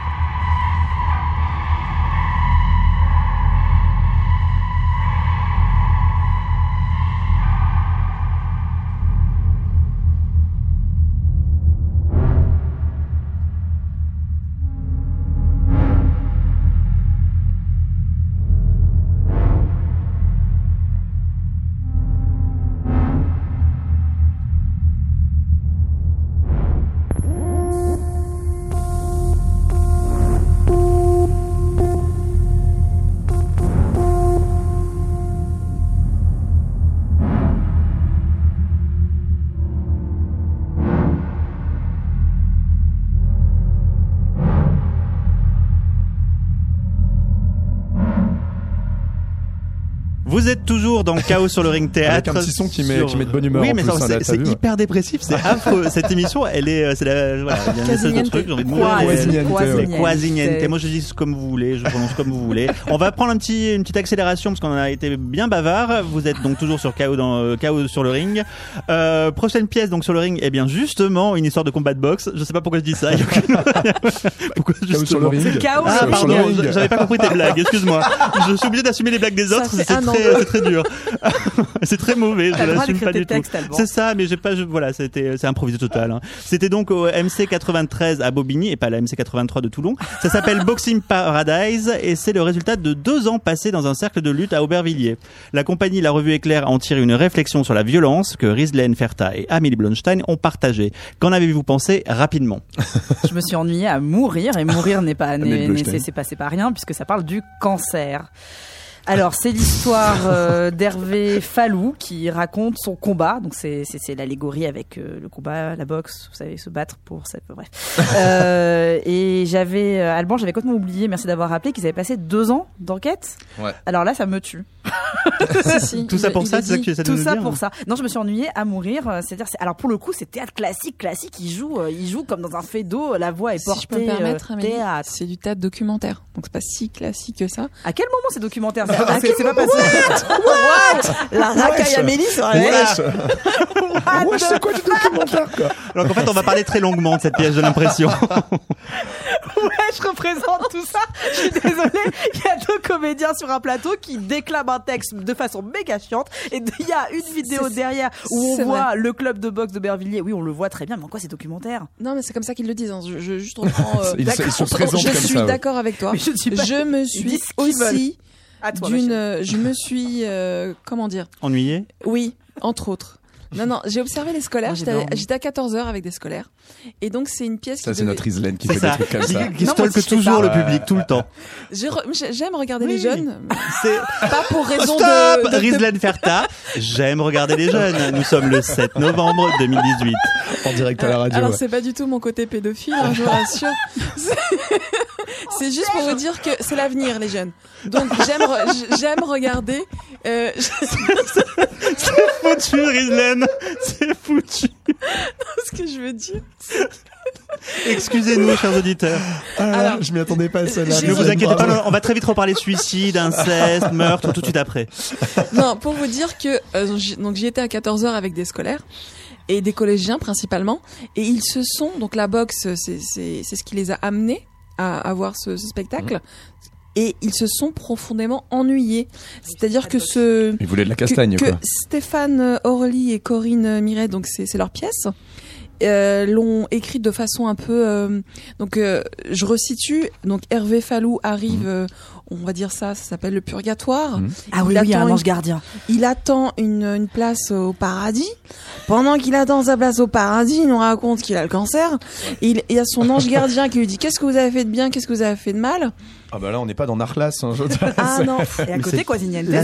[SPEAKER 1] Vous êtes toujours dans Chaos sur le ring théâtre.
[SPEAKER 10] Avec un petit son qui met-
[SPEAKER 1] sur-
[SPEAKER 10] qui met de bonne humeur
[SPEAKER 1] Oui, mais
[SPEAKER 10] hein,
[SPEAKER 1] c'est hyper dépressif, c'est affreux. Cette émission, elle est, euh, c'est la, voilà, il y a une espèce de
[SPEAKER 2] Quasi
[SPEAKER 1] truc, j'ai envie de
[SPEAKER 11] Quasi-
[SPEAKER 1] mourir.
[SPEAKER 10] Quasi-niente, ouais.
[SPEAKER 1] C'est quasi-niente. Moi, je dis comme vous voulez, je prononce comme vous voulez. On va prendre un petit, une petite accélération parce qu'on a été bien bavard. Vous êtes donc toujours sur Chaos dans euh, Chaos sur le ring. Euh, prochaine pièce donc sur le ring, eh bien justement une histoire de combat de boxe. Je sais pas pourquoi je dis ça. pourquoi
[SPEAKER 10] Chaos sur le ring.
[SPEAKER 11] Chaos,
[SPEAKER 1] Ah pardon, j'avais pas compris tes blagues, excuse-moi. Je suis obligé d'assumer les blagues des autres, c'est
[SPEAKER 2] un an.
[SPEAKER 1] Très, c'est très dur. c'est très mauvais, je l'assume pas du tout.
[SPEAKER 11] textes.
[SPEAKER 1] C'est ça, mais j'ai pas, je- voilà, c'était, c'est improvisé total. hein. C'était donc au MC 93 à Bobigny et pas la MC 83 de Toulon. Ça s'appelle Boxing Paradise et c'est le résultat de deux ans passés dans un cercle de lutte à Aubervilliers. La compagnie La Revue Éclair en tire une réflexion sur la violence que Rislaine Ferta et Amélie Blonstein ont partagée. Qu'en avez-vous pensé rapidement?
[SPEAKER 11] Je me suis ennuyée à mourir et mourir n'est pas c'est c'est pas c'est pas rien puisque ça parle du cancer. Alors c'est l'histoire euh, d'Hervé Fallou qui raconte son combat. Donc c'est c'est c'est l'allégorie avec euh, le combat, la boxe, vous savez se battre pour ça. Bref. Euh, et j'avais euh, Alban, j'avais complètement oublié. Merci d'avoir rappelé qu'ils avaient passé deux ans d'enquête.
[SPEAKER 10] Ouais.
[SPEAKER 11] Alors là, ça me tue.
[SPEAKER 2] Si, si,
[SPEAKER 1] Tout ça pour
[SPEAKER 2] il
[SPEAKER 1] ça, c'est ça que
[SPEAKER 2] dit.
[SPEAKER 1] tu essaies de
[SPEAKER 11] Tout ça
[SPEAKER 1] dire
[SPEAKER 11] pour ça. Non, je me suis ennuyée à mourir. euh, C'est-à-dire, c'est- alors pour le coup, c'est théâtre classique, classique. Il joue, euh, il joue comme dans un fait d'eau. La voix est
[SPEAKER 2] Si
[SPEAKER 11] portée.
[SPEAKER 2] je peux me permettre,
[SPEAKER 11] euh,
[SPEAKER 2] Amélie,
[SPEAKER 11] théâtre.
[SPEAKER 2] c'est du théâtre documentaire. Donc c'est pas si classique que ça.
[SPEAKER 11] À quel moment c'est documentaire? C'est pas,
[SPEAKER 2] quel
[SPEAKER 11] c'est pas passé. What? La racaille Amélie la
[SPEAKER 10] Wesh.
[SPEAKER 11] What
[SPEAKER 10] Wesh, c'est quoi du documentaire, quoi?
[SPEAKER 1] Alors qu'en fait, on va parler très longuement de cette pièce, j'ai l'impression.
[SPEAKER 11] Ouais, je représente tout ça. Je suis désolée. Il y a deux comédiens sur un plateau qui déclament un texte de façon méga chiante. Et il y a une vidéo derrière où on voit
[SPEAKER 2] vrai.
[SPEAKER 11] le club de boxe de Bervilliers. Oui, on le voit très bien. Mais en quoi c'est documentaire?
[SPEAKER 2] Non, mais c'est comme ça qu'ils le disent. hein. Je, je juste reprends. euh,
[SPEAKER 10] Ils se- ils se présentent
[SPEAKER 2] je
[SPEAKER 10] comme
[SPEAKER 2] suis
[SPEAKER 10] ouais.
[SPEAKER 2] d'accord avec toi.
[SPEAKER 11] Mais je ne suis pas-
[SPEAKER 2] Je me suis aussi
[SPEAKER 11] toi,
[SPEAKER 2] euh, Je me suis. euh, comment dire?
[SPEAKER 1] Ennuyé
[SPEAKER 2] Oui, entre autres. Non, non, j'ai observé les scolaires. J'étais à 14 heures avec des scolaires. Et donc, c'est une pièce
[SPEAKER 10] Ça, c'est
[SPEAKER 2] devait-
[SPEAKER 10] notre Islaine qui fait
[SPEAKER 1] ça.
[SPEAKER 10] des trucs comme ça.
[SPEAKER 1] Qui stalke toujours le public, tout le temps.
[SPEAKER 2] J'aime regarder
[SPEAKER 1] Oui.
[SPEAKER 2] les jeunes.
[SPEAKER 1] C'est
[SPEAKER 2] Pas pour raison
[SPEAKER 1] Stop
[SPEAKER 2] de,
[SPEAKER 1] Rizlen Ferta, j'aime regarder les jeunes. Nous sommes le 7 novembre 2018.
[SPEAKER 10] En direct à la radio.
[SPEAKER 2] Alors
[SPEAKER 10] ouais.
[SPEAKER 2] c'est pas du tout mon côté pédophile, hein, je vous rassure. C'est- juste pour vous dire que c'est l'avenir, les jeunes. Donc j'aime re- j'aime regarder. Euh,
[SPEAKER 1] C'est foutu, Rizlen. C'est foutu.
[SPEAKER 2] ce que je veux dire.
[SPEAKER 1] Excusez-nous, chers auditeurs.
[SPEAKER 10] Ah là là,
[SPEAKER 2] Alors,
[SPEAKER 10] je m'y attendais pas à celle-là.
[SPEAKER 1] Ne vous inquiétez pas, non, on va très vite reparler suicide, inceste, meurtre, tout de suite après.
[SPEAKER 2] Non, pour vous dire que euh, donc j'y étais à 14 heures avec des scolaires et des collégiens principalement, et ils se sont donc la boxe, c'est ce qui les a amenés à, à voir ce, ce spectacle. Et ils se sont profondément ennuyés. C'est-à-dire que ce,
[SPEAKER 10] Il voulait de la castagne,
[SPEAKER 2] que, que
[SPEAKER 10] quoi.
[SPEAKER 2] Stéphane Orly et Corinne Miret, donc c'est c'est leur pièce, euh, l'ont écrite de façon un peu. euh, donc euh, je resitue. Donc Hervé Fallou arrive, euh, on va dire ça, ça s'appelle le purgatoire.
[SPEAKER 10] Mhm.
[SPEAKER 11] Ah oui,
[SPEAKER 2] Il
[SPEAKER 11] oui,
[SPEAKER 2] attend
[SPEAKER 11] un
[SPEAKER 2] une-
[SPEAKER 11] ange gardien.
[SPEAKER 2] Il attend une, une place au paradis. Pendant qu'il attend sa place au paradis, il nous raconte qu'il a le cancer. Et il, il y a son ange gardien qui lui dit qu'est-ce que vous avez fait de bien, qu'est-ce que vous avez fait de mal?
[SPEAKER 10] Ah bah là, on n'est pas dans Narlas. Hein, je...
[SPEAKER 2] Ah non.
[SPEAKER 11] Et à côté, Quasiniente,
[SPEAKER 1] La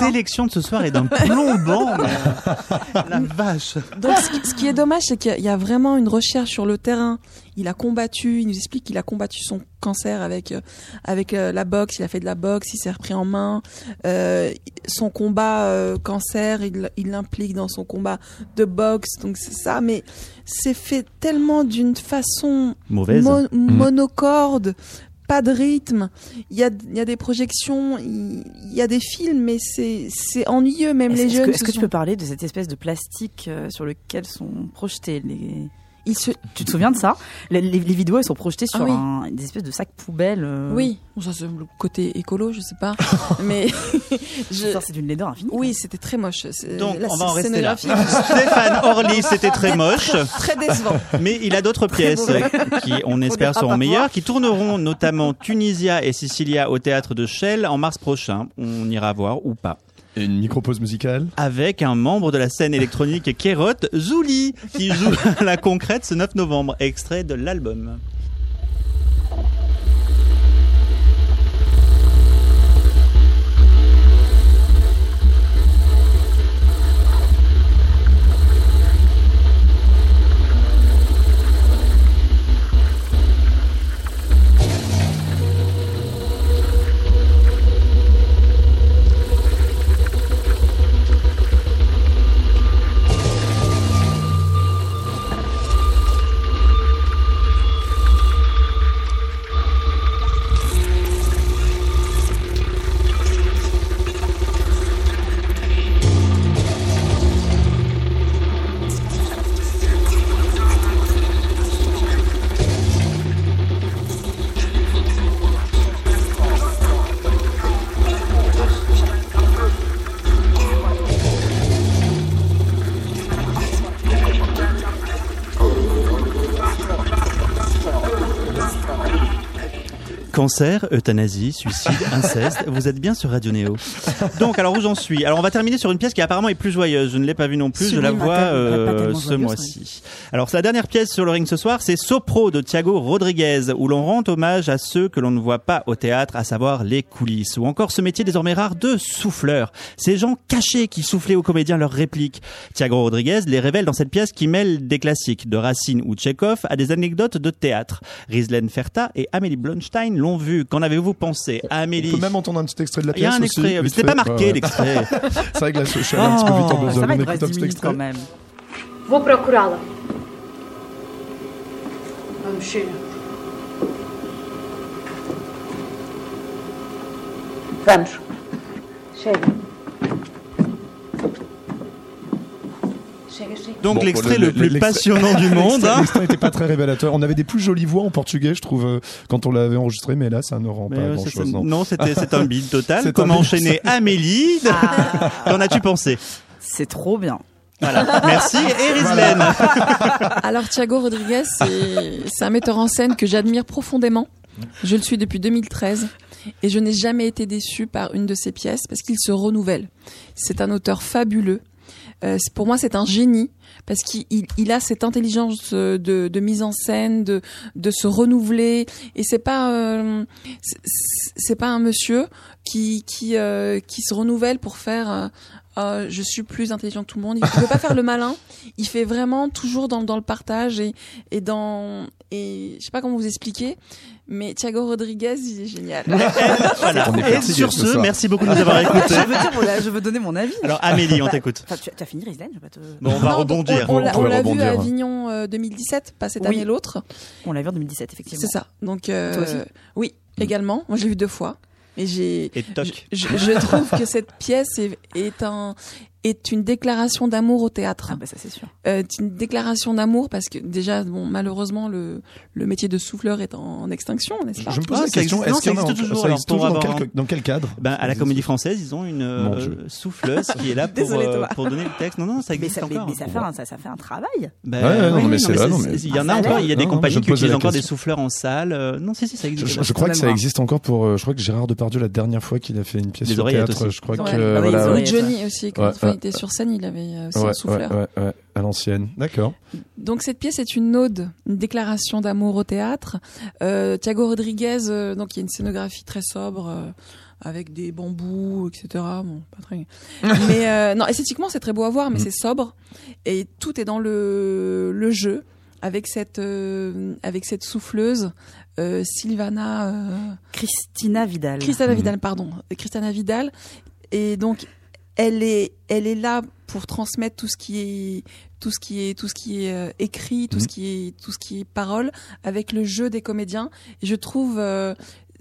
[SPEAKER 1] sélection de ce soir est d'un plombant. La vache.
[SPEAKER 2] Donc, ce qui, ce qui est dommage, c'est qu'il y a- vraiment une recherche sur le terrain. Il a combattu, il nous explique qu'il a combattu son cancer avec euh, avec euh, la boxe. Il a fait de la boxe, il s'est repris en main. Euh, son combat euh, cancer, il il l'implique dans son combat de boxe. Donc c'est ça, mais c'est fait tellement d'une façon
[SPEAKER 1] Mauvaise.
[SPEAKER 2] mo- monocorde. Pas de rythme. Il y a, il y a des projections, il y a des films, mais c'est ennuyeux. Même les
[SPEAKER 11] est-ce
[SPEAKER 2] jeunes.
[SPEAKER 11] que, est-ce que tu peux parler de cette espèce de plastique euh, sur lequel sont projetés les...
[SPEAKER 2] Se...
[SPEAKER 11] Tu te souviens de ça? Les, les- les vidéos, elles sont projetées sur
[SPEAKER 2] Ah oui.
[SPEAKER 11] un, des espèces de sacs poubelles. euh,
[SPEAKER 2] Oui, bon, ça c'est le côté écolo, je sais pas, mais je...
[SPEAKER 11] Ça, c'est d'une laideur infinie.
[SPEAKER 2] oui, c'était très moche. C'est-
[SPEAKER 1] Donc,
[SPEAKER 2] la
[SPEAKER 1] on va en rester là. Stéphane Orly, c'était très moche.
[SPEAKER 2] Très décevant.
[SPEAKER 1] Mais il a d'autres pièces qui, on espère, seront meilleures, qui tourneront notamment Tunisia et Sicilia au théâtre de Chelles en mars prochain. On ira voir ou pas.
[SPEAKER 10] Une micro-pause musicale.
[SPEAKER 1] Avec un membre de la scène électronique Kérot, Zouli, qui joue la concrète ce 9 novembre. Extrait de l'album. Cancer, euthanasie, suicide, inceste, vous êtes bien sur Radio Néo. Donc, alors où j'en suis? Alors, on va terminer sur une pièce qui apparemment est plus joyeuse. Je ne l'ai pas vue non plus, je la vois euh, ce mois-ci. Alors, c'est la dernière pièce sur le ring ce soir, c'est Sopro de Thiago Rodriguez, où l'on rend hommage à ceux que l'on ne voit pas au théâtre, à savoir les coulisses, ou encore ce métier désormais rare de souffleur. Ces gens cachés qui soufflaient aux comédiens leurs répliques. Thiago Rodriguez les révèle dans cette pièce qui mêle des classiques de Racine ou Tchekhov à des anecdotes de théâtre. Rizlen Ferta et Amélie Blonstein l'ont vu. Qu'en avez-vous pensé Amélie
[SPEAKER 10] On peut même entendre un petit extrait de la
[SPEAKER 1] Il y a
[SPEAKER 10] pièce
[SPEAKER 1] un
[SPEAKER 10] aussi,
[SPEAKER 1] extrait, mais c'était pas marqué, l'extrait.
[SPEAKER 10] C'est vrai que là, je suis allé un petit peu vite en
[SPEAKER 11] va,
[SPEAKER 10] On écoute un
[SPEAKER 11] 10
[SPEAKER 10] petit
[SPEAKER 11] minutes quand
[SPEAKER 10] extrait.
[SPEAKER 11] même.
[SPEAKER 12] Vou procurá-la. Vamos, chega.
[SPEAKER 7] Vamos.
[SPEAKER 1] Donc
[SPEAKER 10] Bon,
[SPEAKER 1] l'extrait le, plus passionnant du monde.
[SPEAKER 10] L'extrait-
[SPEAKER 1] hein.
[SPEAKER 10] L'extrait n'était pas très révélateur. On avait des plus jolies voix en portugais, je trouve, euh, quand on l'avait enregistré, mais là, ça ne rend
[SPEAKER 1] Mais
[SPEAKER 10] pas
[SPEAKER 1] ouais,
[SPEAKER 10] grand
[SPEAKER 1] ça,
[SPEAKER 10] chose.
[SPEAKER 1] c'est-
[SPEAKER 10] Non,
[SPEAKER 1] non, c'était c'est un bide total. Comment enchaîner Amélie Qu'en as-tu pensé
[SPEAKER 11] C'est trop bien.
[SPEAKER 1] Voilà. Merci. Et Rizlen.
[SPEAKER 2] Alors Thiago Rodriguez, c'est c'est un metteur en scène que j'admire profondément. Je le suis depuis 2013 et je n'ai jamais été déçue par une de ses pièces parce qu'il se renouvelle. C'est un auteur fabuleux. Euh, pour moi, c'est un génie parce qu'il il, a cette intelligence euh, de, de mise en scène, de de se renouveler. Et c'est pas euh, c'est- pas un monsieur qui qui euh, qui se renouvelle pour faire. euh, euh, je suis plus intelligent que tout le monde. Il ne veut pas faire le malin. Il fait vraiment toujours dans, dans le partage et, et dans et je sais pas comment vous expliquer, mais Thiago Rodriguez, il est génial.
[SPEAKER 1] Voilà. Et sur
[SPEAKER 10] ce
[SPEAKER 1] merci beaucoup de nous avoir écoutés.
[SPEAKER 11] je veux dire, voilà, je veux donner mon avis.
[SPEAKER 1] Alors Amélie, on t'écoute.
[SPEAKER 11] Enfin, tu, tu as fini Riesling, je vais pas te...
[SPEAKER 1] Bon, on va
[SPEAKER 2] Non,
[SPEAKER 1] rebondir.
[SPEAKER 2] On, on l'a-
[SPEAKER 10] On
[SPEAKER 2] on
[SPEAKER 10] va
[SPEAKER 2] l'a vu à Avignon euh, 2017, pas cette
[SPEAKER 11] Oui.
[SPEAKER 2] année l'autre.
[SPEAKER 11] On l'a vu en 2017, effectivement.
[SPEAKER 2] C'est ça. Donc euh,
[SPEAKER 11] Toi aussi
[SPEAKER 2] oui, également. Moi, je l'ai vu deux fois. Et j'ai
[SPEAKER 1] Et toc.
[SPEAKER 2] je, je trouve que cette pièce est, est un est une déclaration d'amour au théâtre.
[SPEAKER 11] Ah bah ça c'est sûr.
[SPEAKER 2] Euh, c'est une déclaration d'amour parce que déjà bon malheureusement le le métier de souffleur est en, en extinction, n'est-ce pas?
[SPEAKER 10] Je me pose
[SPEAKER 1] Ah,
[SPEAKER 10] la question, est-ce qu'il y en a
[SPEAKER 1] ça
[SPEAKER 10] en-
[SPEAKER 1] existe toujours,
[SPEAKER 10] ça
[SPEAKER 1] alors,
[SPEAKER 10] existe toujours dans quel, dans quel cadre?
[SPEAKER 1] Ben, à la comédie française, ils ont une euh, souffleuse qui est là pour,
[SPEAKER 2] Désolé,
[SPEAKER 1] euh, pour donner le texte. Non, non, ça
[SPEAKER 11] Mais
[SPEAKER 1] existe
[SPEAKER 11] ça,
[SPEAKER 1] encore.
[SPEAKER 11] mais ça, fait un, ça, ça fait un travail.
[SPEAKER 1] Ben,
[SPEAKER 10] Ouais, ouais, non,
[SPEAKER 1] oui,
[SPEAKER 10] mais c'est là,
[SPEAKER 1] Il y en
[SPEAKER 11] Ah,
[SPEAKER 1] a
[SPEAKER 11] ça
[SPEAKER 1] encore, il y a des compagnies qui utilisent encore des souffleurs en salle. Euh, Non, si, si, ça existe.
[SPEAKER 10] Je, crois que ça
[SPEAKER 11] voir.
[SPEAKER 10] existe encore pour. euh, je crois que Gérard Depardieu, la dernière fois qu'il a fait une pièce
[SPEAKER 1] oreillettes
[SPEAKER 10] théâtre, je crois que.
[SPEAKER 11] Ah
[SPEAKER 2] Johnny aussi il
[SPEAKER 10] ouais.
[SPEAKER 2] était sur scène, il avait euh, aussi
[SPEAKER 10] ouais,
[SPEAKER 2] un souffleur.
[SPEAKER 10] ouais, ouais, ouais, à l'ancienne. D'accord.
[SPEAKER 2] Donc cette pièce est une ode, une déclaration d'amour au théâtre. Euh, Thiago Rodriguez, euh, donc il y a une scénographie très sobre euh, avec des bambous, etc. Bon, pas très. mais euh, non, esthétiquement c'est très beau à voir, mais
[SPEAKER 10] Mm.
[SPEAKER 2] c'est sobre et tout est dans le le jeu avec cette euh, avec cette souffleuse euh, Sylvana. Euh,
[SPEAKER 11] Christina Vidal.
[SPEAKER 2] Christina
[SPEAKER 10] Mhm.
[SPEAKER 2] Vidal, pardon. Christina Vidal. Et donc, elle est, elle est là pour transmettre tout ce qui est, tout ce qui est, tout ce qui est euh, écrit, tout
[SPEAKER 10] Mhm.
[SPEAKER 2] ce qui est, tout ce qui est parole, avec le jeu des comédiens. Et je trouve, euh,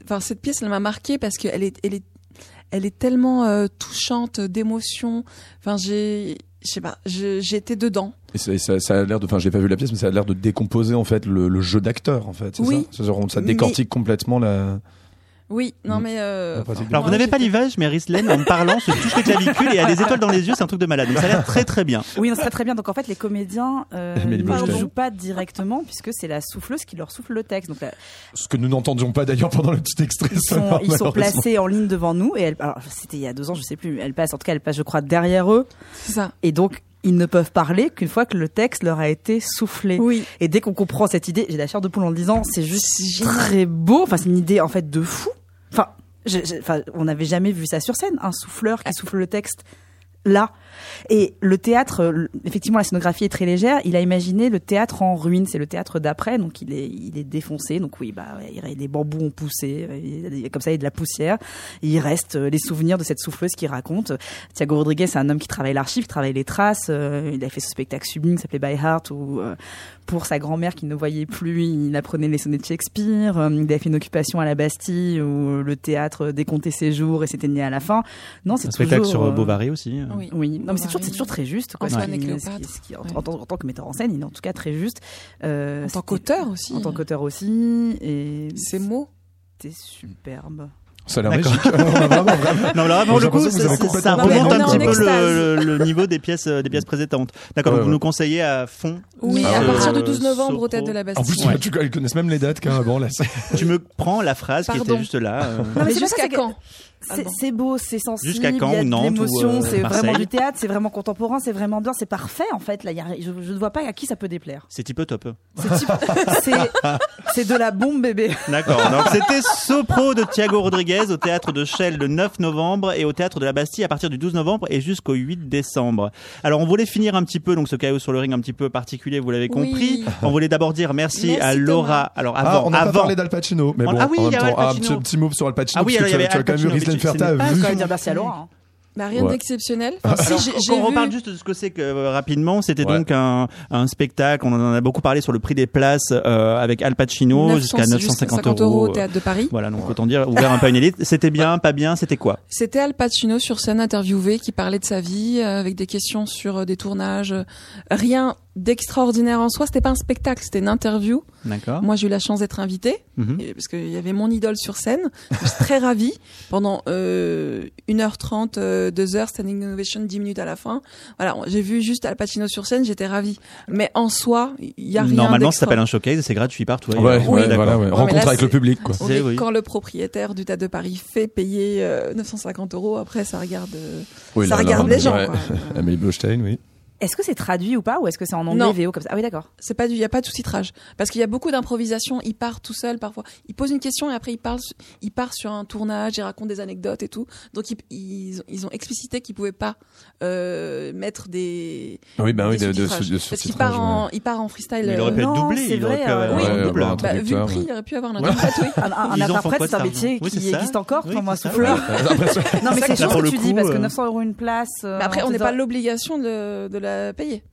[SPEAKER 2] enfin, cette pièce, elle m'a marqué parce qu'elle est, elle est, elle est tellement euh, touchante d'émotion. Enfin, j'ai, je sais pas, été dedans.
[SPEAKER 10] Et ça, ça, ça a l'air de. Enfin, j'ai pas vu la pièce, mais ça a l'air de décomposer en fait le, le jeu d'acteur en fait.
[SPEAKER 2] Oui.
[SPEAKER 10] ça. Ça
[SPEAKER 2] Mais-
[SPEAKER 10] décortique complètement la.
[SPEAKER 2] Oui, non mais. Euh,
[SPEAKER 10] pratique.
[SPEAKER 1] Alors, vous n'avez pas l'image, mais Rislaine, en me parlant, se touche les clavicules et a des étoiles dans les yeux, c'est un truc de malade. Donc, ça a l'air très très bien.
[SPEAKER 11] Oui, c'est très très bien. Donc en fait, les comédiens euh, ne jouent pas directement puisque c'est la souffleuse qui leur souffle le texte. Donc là,
[SPEAKER 10] Ce que nous n'entendions pas d'ailleurs pendant le petit extrait.
[SPEAKER 11] ils sont,
[SPEAKER 10] sonore,
[SPEAKER 11] ils sont placés en ligne devant nous et elle, alors c'était il y a deux ans, je sais plus. Elle passe, en tout cas, elle passe, je crois, derrière eux
[SPEAKER 2] C'est ça.
[SPEAKER 11] et donc ils ne peuvent parler qu'une fois que le texte leur a été soufflé.
[SPEAKER 2] Oui.
[SPEAKER 11] Et dès qu'on comprend cette idée, j'ai la chair de poule en le disant, c'est juste très beau. Enfin, c'est une idée en fait de fou. Enfin, je- je- enfin, on n'avait jamais vu ça sur scène, un souffleur qui souffle le texte là. Et le théâtre, euh, effectivement, la scénographie est très légère. Il a imaginé le théâtre en ruine. C'est le théâtre d'après, donc il est, il est défoncé. Donc oui, bah, des bambous ont poussé, comme ça, il y a de la poussière. Il reste euh, les souvenirs de cette souffleuse qui raconte. Thiago Rodriguez, c'est un homme qui travaille l'archive, qui travaille les traces. euh, il a fait ce spectacle sublime qui s'appelait By Heart, où pour sa grand-mère qui ne voyait plus, il apprenait les sonnets de Shakespeare. Il a fait une occupation à la Bastille où le théâtre décomptait ses jours et s'éteignait à la fin. Non, c'est
[SPEAKER 1] Un spectacle
[SPEAKER 11] toujours,
[SPEAKER 1] sur euh,
[SPEAKER 11] euh,
[SPEAKER 1] Bovary aussi.
[SPEAKER 2] Oui.
[SPEAKER 11] oui, non mais c'est toujours, très juste. Quoi,
[SPEAKER 2] Antoine
[SPEAKER 11] ce
[SPEAKER 2] et
[SPEAKER 11] qui-
[SPEAKER 2] Cléopâtre.
[SPEAKER 11] ce qui- ce qui- en,
[SPEAKER 2] Ouais.
[SPEAKER 11] en tant- en tant que metteur en scène, il est en tout cas très juste. Euh,
[SPEAKER 2] En tant qu'auteur aussi.
[SPEAKER 11] En tant qu'auteur aussi. Et
[SPEAKER 2] Ces mots.
[SPEAKER 11] c'était superbe.
[SPEAKER 10] Ça a l'air magique. vraiment, vraiment.
[SPEAKER 1] Non, mais le coup, ça,
[SPEAKER 2] Non, mais
[SPEAKER 1] remonte un
[SPEAKER 2] en
[SPEAKER 1] petit peu le, le- le niveau des pièces, euh, des pièces précédentes. D'accord,
[SPEAKER 10] Ouais,
[SPEAKER 1] donc vous
[SPEAKER 10] ouais.
[SPEAKER 1] nous conseillez à fond.
[SPEAKER 2] Oui, à partir du
[SPEAKER 1] Euh,
[SPEAKER 2] 12 novembre au
[SPEAKER 1] Sopro.
[SPEAKER 2] théâtre de la
[SPEAKER 10] En
[SPEAKER 2] Bastille.
[SPEAKER 10] plus,
[SPEAKER 1] Ouais.
[SPEAKER 10] tu, ils connaissent même les dates carrément là.
[SPEAKER 1] Tu me prends la phrase qui était juste là. euh.
[SPEAKER 11] Non,
[SPEAKER 2] mais
[SPEAKER 11] pas
[SPEAKER 2] jusqu'à quand
[SPEAKER 11] C'est
[SPEAKER 2] Ah bon.
[SPEAKER 11] c'est beau, c'est sensible.
[SPEAKER 1] Jusqu'à quand,
[SPEAKER 11] il y a l'émotion,
[SPEAKER 1] euh,
[SPEAKER 11] c'est vraiment du théâtre, c'est vraiment contemporain, c'est vraiment bien, c'est parfait en fait. Là, y a- je, je ne vois pas à qui ça peut déplaire.
[SPEAKER 1] C'est type top.
[SPEAKER 11] C'est de la bombe bébé.
[SPEAKER 1] D'accord. Donc c'était Sopro de Thiago Rodriguez au théâtre de Chelles le 9 novembre et au théâtre de la Bastille à partir du 12 novembre et jusqu'au 8 décembre. Alors on voulait finir un petit peu donc ce chaos sur le ring un petit peu particulier, vous l'avez
[SPEAKER 2] Oui.
[SPEAKER 1] compris. On voulait d'abord dire merci,
[SPEAKER 2] Merci,
[SPEAKER 1] à Laura.
[SPEAKER 2] Thomas.
[SPEAKER 1] Alors
[SPEAKER 10] Ah,
[SPEAKER 1] avant,
[SPEAKER 10] on pas
[SPEAKER 1] avant.
[SPEAKER 10] parlé d'Al Pacino, mais
[SPEAKER 1] On-
[SPEAKER 10] bon,
[SPEAKER 1] ah oui,
[SPEAKER 10] en
[SPEAKER 1] il y
[SPEAKER 10] même
[SPEAKER 1] a
[SPEAKER 10] temps, un
[SPEAKER 1] Pacino.
[SPEAKER 10] petit, petit mot sur Al Pacino,
[SPEAKER 1] Ah oui,
[SPEAKER 10] parce
[SPEAKER 1] alors, il y
[SPEAKER 10] que tu,
[SPEAKER 1] avait
[SPEAKER 10] tu as quand même
[SPEAKER 1] Pacino,
[SPEAKER 10] Rislen
[SPEAKER 1] mais
[SPEAKER 10] faire
[SPEAKER 1] ce
[SPEAKER 10] ta
[SPEAKER 1] n'est pas
[SPEAKER 10] vue.
[SPEAKER 11] Quand même dire merci à Laura. hein.
[SPEAKER 2] Bah, rien
[SPEAKER 10] Ouais.
[SPEAKER 2] d'exceptionnel. Enfin, si,
[SPEAKER 1] qu'on reparle
[SPEAKER 2] vu-
[SPEAKER 1] juste de ce que c'est que euh, rapidement, c'était
[SPEAKER 10] Ouais.
[SPEAKER 1] donc un, un spectacle, on en a beaucoup parlé sur le prix des places euh, avec Al Pacino
[SPEAKER 2] 900,
[SPEAKER 1] jusqu'à 950
[SPEAKER 2] 50
[SPEAKER 1] euros.
[SPEAKER 2] au théâtre de Paris.
[SPEAKER 1] Voilà, donc autant dire ouvert un peu à une élite. C'était bien, pas bien, c'était quoi?
[SPEAKER 2] C'était Al Pacino sur scène interviewé qui parlait de sa vie euh, avec des questions sur euh, des tournages. Euh, Rien d'extraordinaire en soi. C'était pas un spectacle, c'était une interview.
[SPEAKER 1] D'accord.
[SPEAKER 2] Moi, j'ai eu la chance d'être invitée
[SPEAKER 1] Mhm.
[SPEAKER 2] et- parce qu'il y avait mon idole sur scène. Je suis très ravie. Pendant euh, 1h30, euh, 2h, standing ovation, 10 minutes à la fin. Voilà, on- j'ai vu juste Al Pacino sur scène, j'étais ravie. Mais en soi, il y a rien
[SPEAKER 1] Normalement, ça s'appelle un showcase et c'est gratuit partout.
[SPEAKER 10] Ouais, ouais, voilà, ouais.
[SPEAKER 2] Ouais,
[SPEAKER 10] Rencontre
[SPEAKER 2] là,
[SPEAKER 10] avec le public, quoi.
[SPEAKER 1] C'est- oui.
[SPEAKER 2] Quand le propriétaire du Théâtre de Paris fait payer euh, 950 euros, après ça regarde, euh,
[SPEAKER 10] Oui,
[SPEAKER 2] ça
[SPEAKER 10] là,
[SPEAKER 2] regarde
[SPEAKER 10] là,
[SPEAKER 2] les gens. quoi.
[SPEAKER 10] Amélie Blostein, oui.
[SPEAKER 11] Est-ce que c'est traduit ou pas ou est-ce que c'est en anglais
[SPEAKER 2] Non.
[SPEAKER 11] VO comme ça? Ah oui, d'accord.
[SPEAKER 2] C'est pas du, il y a pas de sous-titrage parce qu'il y a beaucoup d'improvisation. Il part tout seul parfois. Il pose une question et après il parle, il part sur un tournage, il raconte des anecdotes et tout. Donc ils, ils, ils ont explicité qu'ils pouvaient pas euh, mettre des.
[SPEAKER 10] Oui, ben oui,
[SPEAKER 2] des
[SPEAKER 10] de- de de
[SPEAKER 2] Parce qu'il part en,
[SPEAKER 10] ouais.
[SPEAKER 2] il part en freestyle.
[SPEAKER 1] Mais il aurait pu
[SPEAKER 2] euh,
[SPEAKER 1] être doublé.
[SPEAKER 11] c'est vrai, euh,
[SPEAKER 2] oui,
[SPEAKER 10] Ouais, un
[SPEAKER 2] Bah, vu le prix,
[SPEAKER 10] ouais.
[SPEAKER 2] il aurait pu avoir un interprète, oui.
[SPEAKER 11] Un, un- interprète, c'est un métier qui existe encore,
[SPEAKER 1] ça.
[SPEAKER 11] souffleur. Non, mais c'est
[SPEAKER 1] pour
[SPEAKER 11] ce que tu dis parce que
[SPEAKER 1] euh,
[SPEAKER 11] 900 euros une place. euh,
[SPEAKER 2] après, on n'est pas l'obligation de, de la payer.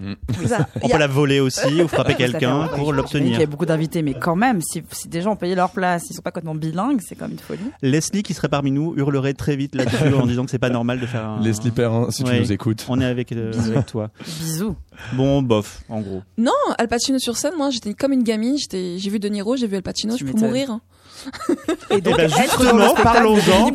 [SPEAKER 10] Mm.
[SPEAKER 2] Ça.
[SPEAKER 1] On
[SPEAKER 2] Il a-
[SPEAKER 1] peut la voler aussi ou frapper quelqu'un pour l'obtenir.
[SPEAKER 11] qu'il y a beaucoup d'invités, mais quand même, si, si des gens ont payé leur place, ils sont pas complètement bilingues, c'est quand même une folie.
[SPEAKER 1] Leslie, qui serait parmi nous, hurlerait très vite là-dessus en disant que c'est pas normal de faire un.
[SPEAKER 10] Leslie Perrin, si tu nous écoutes.
[SPEAKER 1] On est avec, euh, avec toi.
[SPEAKER 11] Bisous.
[SPEAKER 1] Bon, bof, en gros.
[SPEAKER 2] Non, Al Pacino sur scène, moi, j'étais comme une gamine. J'étais, j'ai vu De Niro, j'ai vu Al Pacino,
[SPEAKER 11] Tu
[SPEAKER 2] je peux mourir. hein.
[SPEAKER 11] Et
[SPEAKER 1] Eh ben, justement, parlons-en.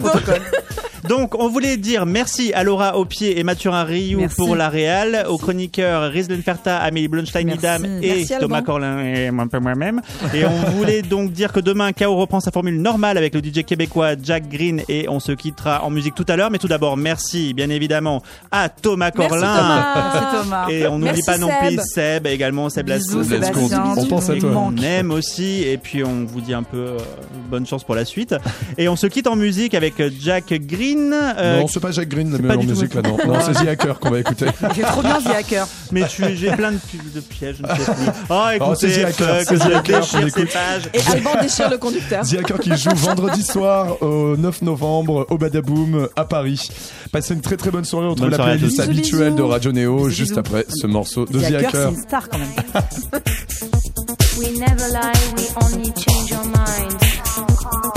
[SPEAKER 1] Donc, on voulait dire merci à Laura Aupier et Mathurin Rioux
[SPEAKER 11] Merci.
[SPEAKER 1] pour la réal, aux chroniqueurs Rizlen Ferta, Amélie Blonstein,
[SPEAKER 11] Merci.
[SPEAKER 1] Nidam et
[SPEAKER 2] Merci.
[SPEAKER 1] Thomas Corlin et un peu moi-même. Et on voulait donc dire que demain, KO reprend sa formule normale avec le DJ québécois Jack Green et on se quittera en musique tout à l'heure. Mais tout d'abord, merci bien évidemment à Thomas Corlin.
[SPEAKER 2] Thomas.
[SPEAKER 11] Merci Thomas.
[SPEAKER 1] Et on n'oublie pas non plus
[SPEAKER 2] Seb.
[SPEAKER 1] Seb également, Seb.
[SPEAKER 11] Sébastien.
[SPEAKER 10] On pense à toi.
[SPEAKER 1] On aime aussi et puis on vous dit un peu euh, bonne chance pour la suite et on se quitte en musique avec Jack Green euh,
[SPEAKER 10] non, c'est pas Jacques Green,
[SPEAKER 1] pas
[SPEAKER 10] le
[SPEAKER 1] du
[SPEAKER 10] en musique, là, non. Non, c'est The Hacker qu'on va écouter.
[SPEAKER 11] J'ai trop bien The Hacker.
[SPEAKER 1] mais tu- j'ai plein de, de pièges je ne sais plus oh
[SPEAKER 10] Oh, c'est
[SPEAKER 1] écoutez
[SPEAKER 10] The Hacker,
[SPEAKER 1] fuck,
[SPEAKER 10] c'est The Hacker,
[SPEAKER 1] déchire
[SPEAKER 10] on
[SPEAKER 1] ces
[SPEAKER 10] écoute.
[SPEAKER 2] Et Alban déchire le conducteur.
[SPEAKER 10] The Hacker qui joue vendredi soir au 9 novembre au Badaboom à Paris. Passez une très très bonne soirée. On retrouve la playlist habituelle de. Radio Néo
[SPEAKER 11] Bisous,
[SPEAKER 10] juste après ce morceau de
[SPEAKER 11] The Hacker, c'est une star quand même.
[SPEAKER 13] We never lie, we only change our minds.